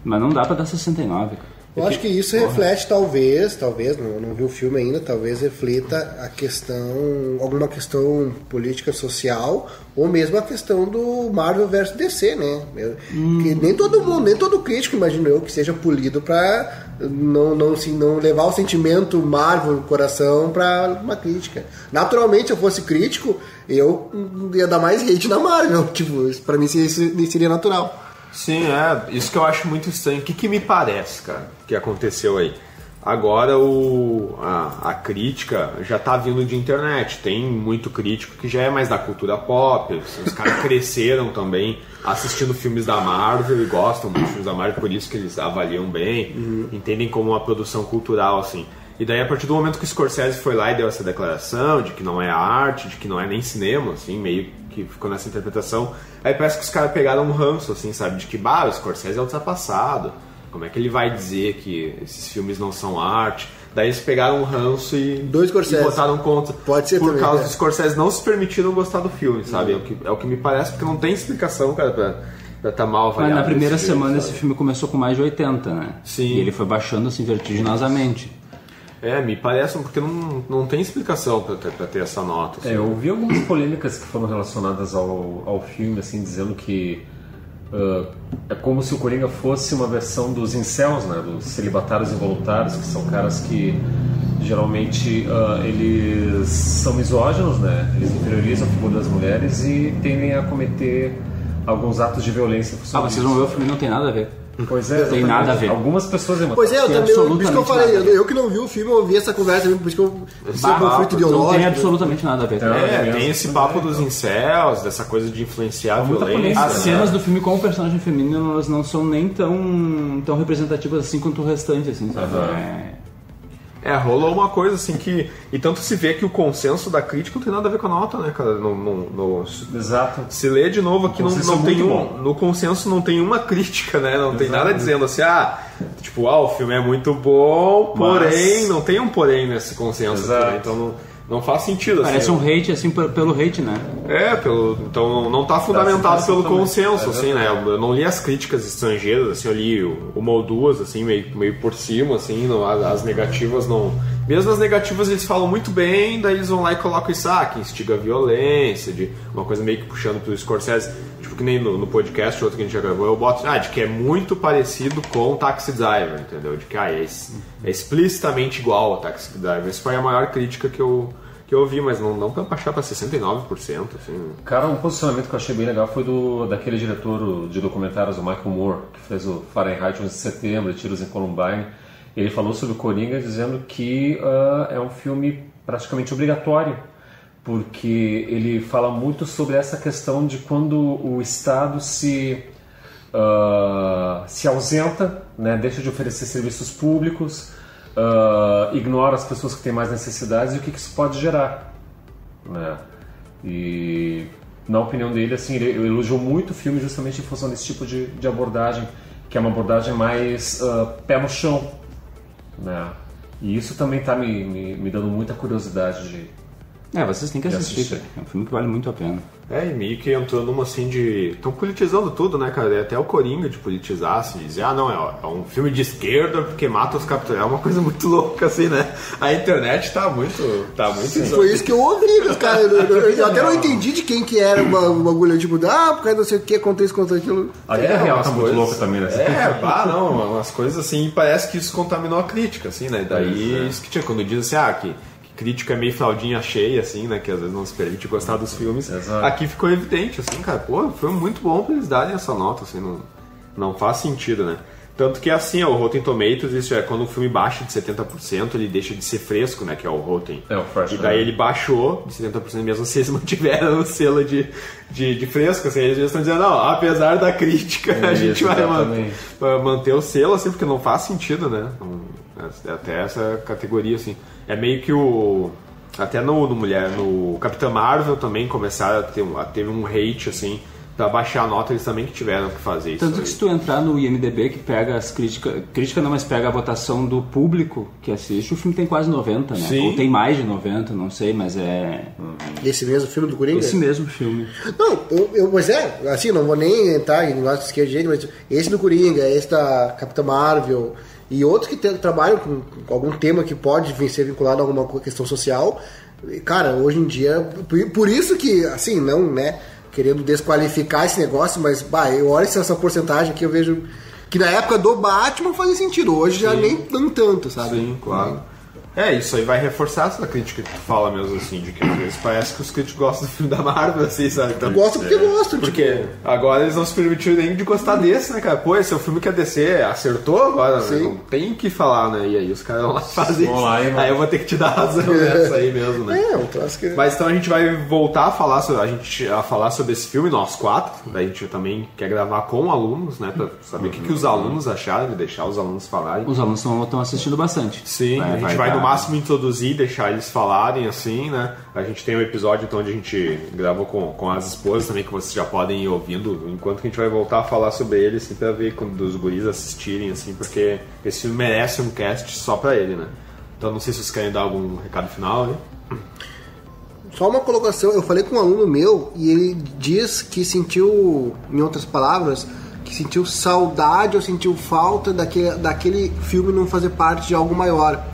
mas não dá pra dar 69, cara. Eu acho que isso reflete, talvez, talvez, não, não vi o filme ainda, talvez reflita a questão, alguma questão política social, ou mesmo a questão do Marvel versus DC, né? Eu- que nem todo mundo, nem todo crítico, imagino eu, que seja polido pra não, não, se, não levar o sentimento Marvel no coração pra uma crítica. Naturalmente, se eu fosse crítico, eu ia dar mais hate na Marvel, tipo, pra mim seria, seria natural. Sim, é. Isso que eu acho muito estranho. O que, que me parece, cara, que aconteceu aí? Agora o, a, a crítica já tá vindo de internet. Tem muito crítico que já é mais da cultura pop. Os caras cresceram também assistindo filmes da Marvel e gostam dos filmes da Marvel, por isso que eles avaliam bem, entendem como uma produção cultural, assim. E daí, a partir do momento que o Scorsese foi lá e deu essa declaração de que não é arte, de que não é nem cinema, assim, meio que ficou nessa interpretação, aí parece que os caras pegaram um ranço, assim, sabe? De que, bah, o Scorsese é ultrapassado. Como é que ele vai dizer que esses filmes não são arte? Daí eles pegaram um ranço e, Do Scorsese. e botaram contra. Pode ser Por também, causa é. dos Scorsese não se permitiram gostar do filme, sabe? É, o que, é o que me parece, porque não tem explicação, cara, pra estar tá mal Mas avaliado. na primeira jeito, semana sabe? esse filme começou com mais de 80, né? Sim. E ele foi baixando assim vertiginosamente. É, me parece, porque não, não tem explicação pra ter, essa nota. assim. É, eu ouvi algumas polêmicas que foram relacionadas ao, ao filme, assim, dizendo que ah, é como se o Coringa fosse uma versão dos incels, né, dos celibatários involuntários, que são caras que geralmente ah, eles são misóginos, né, eles inferiorizam a figura das mulheres e tendem a cometer alguns atos de violência. Ah, vocês vão ver o filme não tem nada a ver. Pois é, Tem nada a ver. Algumas pessoas Pois é, eu Tem também, por isso que eu absolutamente falei, eu, eu que não vi o filme, eu ouvi essa conversa mesmo, por isso que eu tive Bah, um conflito não ideológico. tem absolutamente nada a ver. É, mesmo. tem esse papo dos incels, dessa coisa de influenciar a violência. As né? cenas do filme com o personagem feminino elas não são nem tão, tão representativas assim quanto o restante, assim, sabe? É- É, rolou uma coisa assim que. E tanto se vê que o consenso da crítica não tem nada a ver com a nota, né, cara? No, no- no- Exato. se lê de novo aqui, não, não é tem um. bom. No consenso não tem uma crítica, né? Não tem Exato. nada dizendo assim, ah, tipo, ah, o filme é muito bom, porém. Mas- Não tem um porém nesse consenso, Exato. né? Então não, não faz sentido. Parece assim. um hate, assim, pelo hate, né? É, pelo, então não tá fundamentado sensação pelo também. consenso, É assim, né? Eu não li as críticas estrangeiras, assim, eu li uma ou duas, assim, meio, meio por cima, assim, não- as, as negativas não, Mesmo as negativas eles falam muito bem, daí eles vão lá e colocam isso, ah, que instiga a violência, de uma coisa meio que puxando pro Scorsese, tipo que nem no, no podcast, outro que a gente já gravou, eu boto, ah, de que é muito parecido com Taxi Driver, entendeu? De que ah, é, é explicitamente igual ao Taxi Driver. Essa foi a maior crítica que eu, que eu ouvi, mas não, não pra baixar pra 69%, assim. Cara, um posicionamento que eu achei bem legal foi do daquele diretor de documentários, o Michael Moore, que fez o Fahrenheit 11 de setembro, Tiros em Columbine. Ele falou sobre o Coringa dizendo que ah, é um filme praticamente obrigatório, porque ele fala muito sobre essa questão de quando o Estado se ah, se ausenta, né, deixa de oferecer serviços públicos, ah, ignora as pessoas que têm mais necessidades e o que, que isso pode gerar né? E na opinião dele, assim, ele, elogiou muito o filme justamente em função desse tipo de, de abordagem, que é uma abordagem mais ah, pé no chão, né? E isso também está me, me, me dando muita curiosidade de, É, vocês têm que assistir, assistir. cara. É um filme que vale muito a pena. É, e meio que entrou numa assim de. Estão politizando tudo, né, cara? É até o Coringa de politizar, assim, dizer, ah, não, é, é um filme de esquerda porque mata os capitães. É uma coisa muito louca, assim, né? A internet tá muito. tá muito Foi isso que eu ouvi, mas, cara. Eu, eu- eu até não entendi de quem que era o ba- o bagulho. Tipo, ah, por causa não sei o que, contra isso, contra aquilo. A vida real tá muito louca também, né? É, bah, não, umas coisas assim, parece que isso contaminou a crítica, assim, né? Daí, é. isso que tinha, quando diz assim, ah, que, que crítica é meio fraldinha cheia, assim, né? Que às vezes não se permite gostar dos filmes. Exato. Aqui ficou evidente, assim, cara, pô, foi muito bom pra eles darem essa nota, assim, não, não faz sentido, né? Tanto que assim, ó, o Rotten Tomatoes, isso é quando o filme baixa de 70%, ele deixa de ser fresco, né? Que é o Rotten. É, o fresh, E daí né? ele baixou de 70% mesmo se eles mantiveram o selo de, de, de fresco, assim, eles estão dizendo, não, apesar da crítica, a Isso, gente vai man- manter o selo, assim, porque não faz sentido, né? Não- é até essa categoria, assim. É meio que o. Até no, no Mulher, no Capitã Marvel também começaram a ter, um- a ter um hate, assim, pra baixar a nota, eles também que tiveram que fazer isso. Tanto aí. que se tu entrar no IMDB, que pega as críticas. Crítica não, mas pega a votação do público que assiste, o filme tem quase 90, né? Sim. Ou tem mais de 90, não sei, mas é. Esse mesmo filme do Coringa? Esse mesmo filme. Não, eu, eu, mas é, assim, não vou nem entrar em negócio de esquerda mas esse do Coringa, esse da Capitã Marvel e outros que te- trabalham com, com algum tema que pode ser vinculado a alguma questão social, e, cara, hoje em dia, por, isso que, assim, não, né, querendo desqualificar esse negócio, mas, bah, eu olho essa porcentagem aqui, eu vejo que na época do Batman fazia sentido, hoje já nem não tanto, sabe? Sim, claro. É, isso aí vai reforçar essa crítica que tu fala mesmo, assim, de que às vezes parece que os críticos gostam do filme da Marvel, assim, sabe? Então, Gosto porque gosto, Porque tipo, agora eles não se permitiram nem de gostar desse, né, cara? Pô, esse é o filme que a DC acertou agora, né? Sim. Não tem o que falar, né? E aí os caras vão lá fazer isso. lá vão- Aí eu vou ter que te dar razão nessa aí mesmo, né? é, um troço que... Mas então a gente vai voltar a falar sobre, a gente, a falar sobre esse filme, nós quatro. Daí a gente também quer gravar com alunos, né? Pra saber o que, que os alunos acharam e deixar os alunos falarem. Os alunos estão assistindo bastante. Sim, a gente vai, dar- no máximo introduzir, deixar eles falarem assim, né? A gente tem um episódio então, onde a gente gravou com, com as esposas também, que vocês já podem ir ouvindo, enquanto que a gente vai voltar a falar sobre ele, assim, pra ver quando os guris assistirem, assim, porque esse filme merece um cast só pra ele, né? Então não sei se vocês querem dar algum recado final, né? Só uma colocação, eu falei com um aluno meu e ele diz que sentiu, em outras palavras, que sentiu saudade ou sentiu falta daquele, daquele filme não fazer parte de algo maior.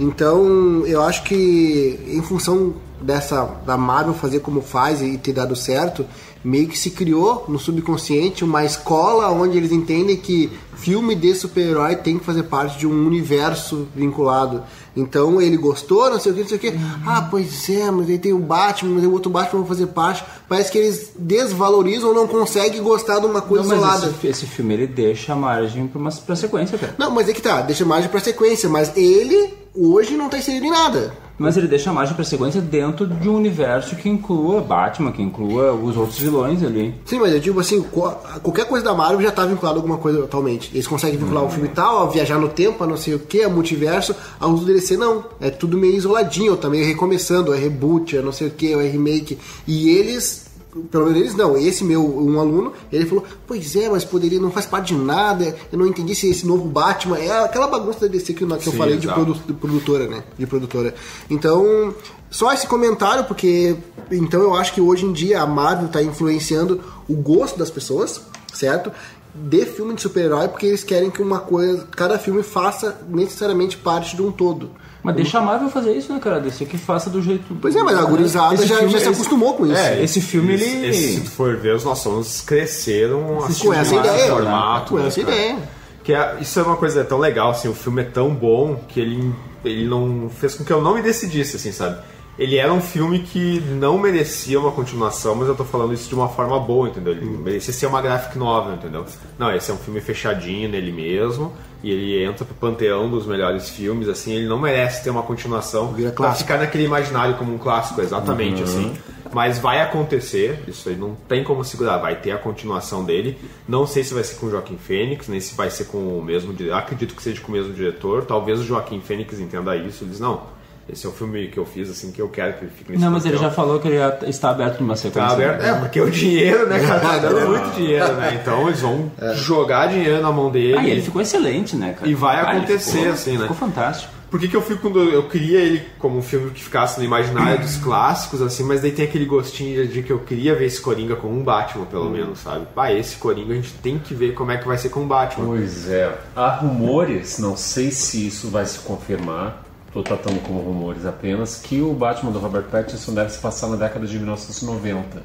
Então, eu acho que em função dessa da Marvel fazer como faz e ter dado certo, meio que se criou no subconsciente uma escola onde eles entendem que filme de super-herói tem que fazer parte de um universo vinculado. Então ele gostou, não sei o que, não sei o que. Ah, pois é, mas aí tem o Batman, mas o outro Batman vai fazer parte. Parece que eles desvalorizam ou não conseguem gostar de uma coisa Não, isolada. esse, esse filme ele deixa margem pra, uma, pra sequência, cara. Não, mas é que tá, deixa margem pra sequência, mas ele hoje não tá inserido em nada. Mas ele deixa a margem pra sequência dentro de um universo que inclua Batman, que inclua os outros vilões ali. Sim, mas eu digo assim, qual- qualquer coisa da Marvel já tá vinculada a alguma coisa atualmente. Eles conseguem vincular o filme tal, a viajar no tempo, a não sei o que, a multiverso, a uso do DLC não. É tudo meio isoladinho, tá meio recomeçando, é reboot, é não sei o que, é remake. E eles, pelo menos eles não, esse meu, um aluno, ele falou, pois é, mas poderia, não faz parte de nada, eu não entendi se esse novo Batman, é aquela bagunça da DC que, eu- que eu Sim, falei de, produ- de produtora, né? De produtora. Então, só esse comentário, porque então eu acho que hoje em dia a Marvel está influenciando o gosto das pessoas, certo? De filme de super-herói, porque eles querem que uma coisa, cada filme faça necessariamente parte de um todo. Mas deixa a Marvel fazer isso, né, cara? Deixa que faça do jeito. Pois é, mas a gurizada já, filme- já se esse- acostumou com isso. É, esse filme Esse- ele. esse, se tu for ver, os nossos cresceram com essa ideia, formato, com né, essa cara? ideia. Que é- isso é uma coisa tão legal, assim, o filme é tão bom que ele, ele não fez com que eu não me decidisse, assim, sabe? Ele era um filme que não merecia uma continuação, mas eu tô falando isso de uma forma boa, entendeu? Ele merecia ser uma graphic novel, entendeu? Não, esse é um filme fechadinho nele mesmo, e ele entra pro panteão dos melhores filmes, assim, ele não merece ter uma continuação Vira pra clássico. ficar naquele imaginário como um clássico, exatamente, assim. Mas vai acontecer, isso aí não tem como segurar, vai ter a continuação dele. Não sei se vai ser com o Joaquim Fênix, nem se vai ser com o mesmo diretor. Acredito que seja com o mesmo diretor. Talvez o Joaquim Fênix entenda isso. Ele diz, não, esse é o filme que eu fiz, assim, que eu quero que ele fique nesse Não, mas ele papel." já falou que ele está aberto numa sequência. Tá aberto. É, porque o dinheiro, né, cara? Tá dando muito dinheiro, né? Então eles vão jogar dinheiro na mão dele. Ah, e ele ficou excelente, né, cara? E vai Ah, acontecer, ficou- assim, né? Ficou fantástico. Por que, que eu fico quando eu queria ele como um filme que ficasse no imaginário dos clássicos, assim, mas daí tem aquele gostinho de que eu queria ver esse Coringa com um Batman, pelo menos, sabe? Pá, esse Coringa a gente tem que ver como é que vai ser com o Batman. Pois é. Há rumores, não sei se isso vai se confirmar, estou tratando como rumores apenas, que o Batman do Robert Pattinson deve se passar na década de 1990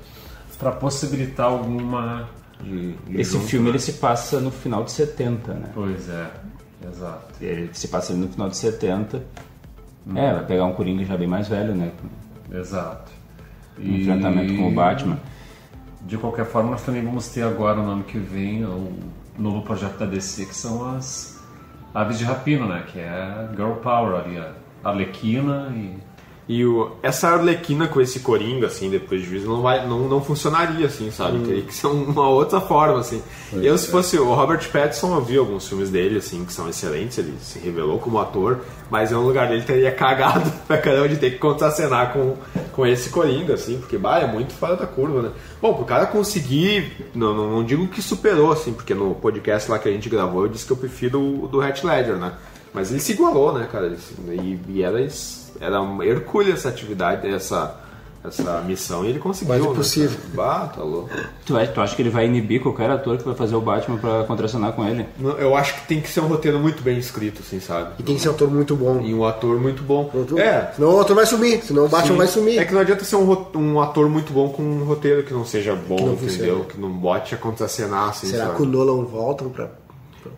para possibilitar alguma. de- de Esse junto, filme né? ele se passa no final de 70, né? Pois é, exato. Ele se passa ali no final de 70. É, vai pegar um Coringa já bem mais velho, né? Exato. Um enfrentamento com o Batman. De qualquer forma, nós também vamos ter agora no ano que vem o novo projeto da DC, que são as Aves de Rapina, né? Que é Girl Power ali, a Arlequina e. E o, essa Arlequina com esse Coringa, assim, depois de juízo, não, vai, não, não funcionaria, assim, sabe? Teria que ser uma outra forma, assim. eu, se fosse o Robert Pattinson, eu vi alguns filmes dele, assim, que são excelentes, ele se revelou como ator, mas eu, no lugar dele teria cagado pra caramba de ter que contracenar com, com esse Coringa, assim, porque, bah, é muito fora da curva, né? Bom, pro cara conseguir, não, não, não digo que superou, assim, porque no podcast lá que a gente gravou, eu disse que eu prefiro o do Heath Ledger, né? Mas ele se igualou, né, cara? E, e era, es- era um hercúleo essa atividade, essa, essa missão, e ele conseguiu. Quase né, impossível. cara? Bah, tá louco. Tu, vai- tu acha que ele vai inibir qualquer ator que vai fazer o Batman pra contracenar com ele? Não, Eu acho que tem que ser um roteiro muito bem escrito, assim, sabe? E tem que ser um ator muito bom. E um ator muito bom. Outro- É, Senão o ator vai sumir, senão o Batman Sim. vai sumir. É que não adianta ser um, um ator muito bom com um roteiro que não seja bom, não entendeu? funciona. Que não bote a contracenar, assim, Será sabe? que o Nolan volta pra.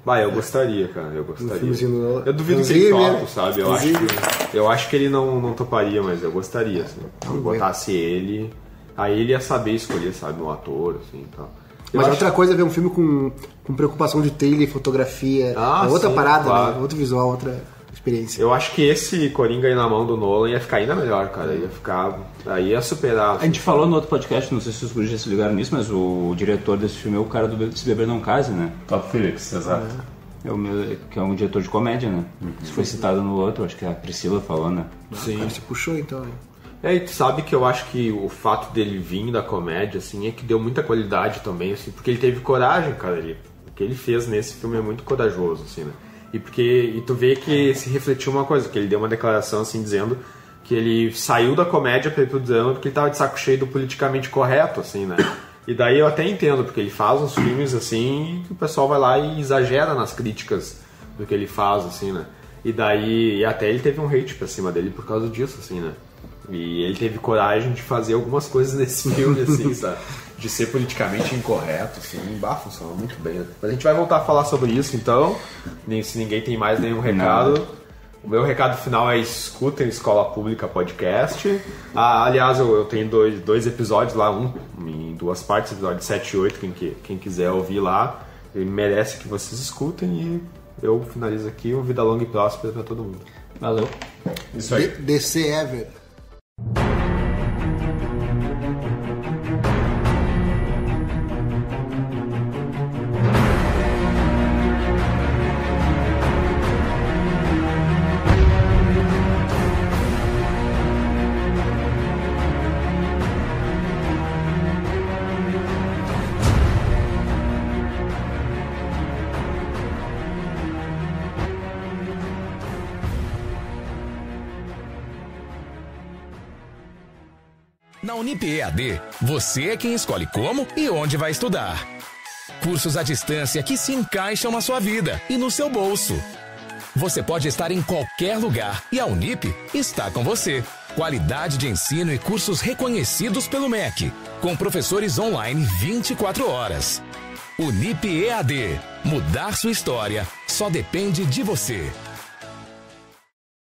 Vai, eu gostaria, cara, eu gostaria. do- Eu duvido que ele sabe? Eu acho, que, eu acho que ele não, não toparia, mas eu gostaria, assim. Se Vamos botasse ele, aí ele ia saber escolher, sabe, um ator, assim, e tal. Eu Mas acho- outra coisa é ver um filme com, com preocupação de trilha e fotografia. Ah, é outra sim, parada, claro. né? Outro visual, outra experiência. Eu acho que esse Coringa aí na mão do Nolan ia ficar ainda melhor, cara. Ia ficar. Aí ia superar. A gente falou no outro podcast, não sei se os guris já se ligaram nisso, mas o diretor desse filme é o cara do Se Beber Não Case, né? Top Felix, exato. É o meu, que é um diretor de comédia, né? Isso foi citado no outro, acho que a Priscila falou, né? Sim. Você puxou então, hein? É, e tu sabe que eu acho que o fato dele vir da comédia, assim, é que deu muita qualidade também, assim, porque ele teve coragem, cara. Ele, o que ele fez nesse filme é muito corajoso, assim, né? E porque e tu vê que se refletiu uma coisa, que ele deu uma declaração assim dizendo que ele saiu da comédia para ir pro drama porque ele tava de saco cheio do politicamente correto, assim, né? E daí eu até entendo, porque ele faz uns filmes assim que o pessoal vai lá e exagera nas críticas do que ele faz, assim, né? E daí, e até ele teve um hate pra cima dele por causa disso, assim, né? E ele teve coragem de fazer algumas coisas nesse filme, assim, sabe? De ser politicamente incorreto, assim, bah, funcionou muito bem. né? Mas a gente vai voltar a falar sobre isso, então, nem, se ninguém tem mais nenhum recado. O meu recado final é escutem Escola Pública Podcast. Ah, aliás, eu, eu tenho dois, dois episódios lá, um em duas partes, episódio 7 e 8, quem, que- quem quiser ouvir lá. Ele merece que vocês escutem e eu finalizo aqui. Um vida longa e próspera pra todo mundo. Valeu. Isso aí. DC Ever. Na Unip EAD, você é quem escolhe como e onde vai estudar. Cursos à distância que se encaixam na sua vida e no seu bolso. Você pode estar em qualquer lugar e a Unip está com você. Qualidade de ensino e cursos reconhecidos pelo MEC, com professores online 24 horas. Unip EAD. Mudar sua história só depende de você.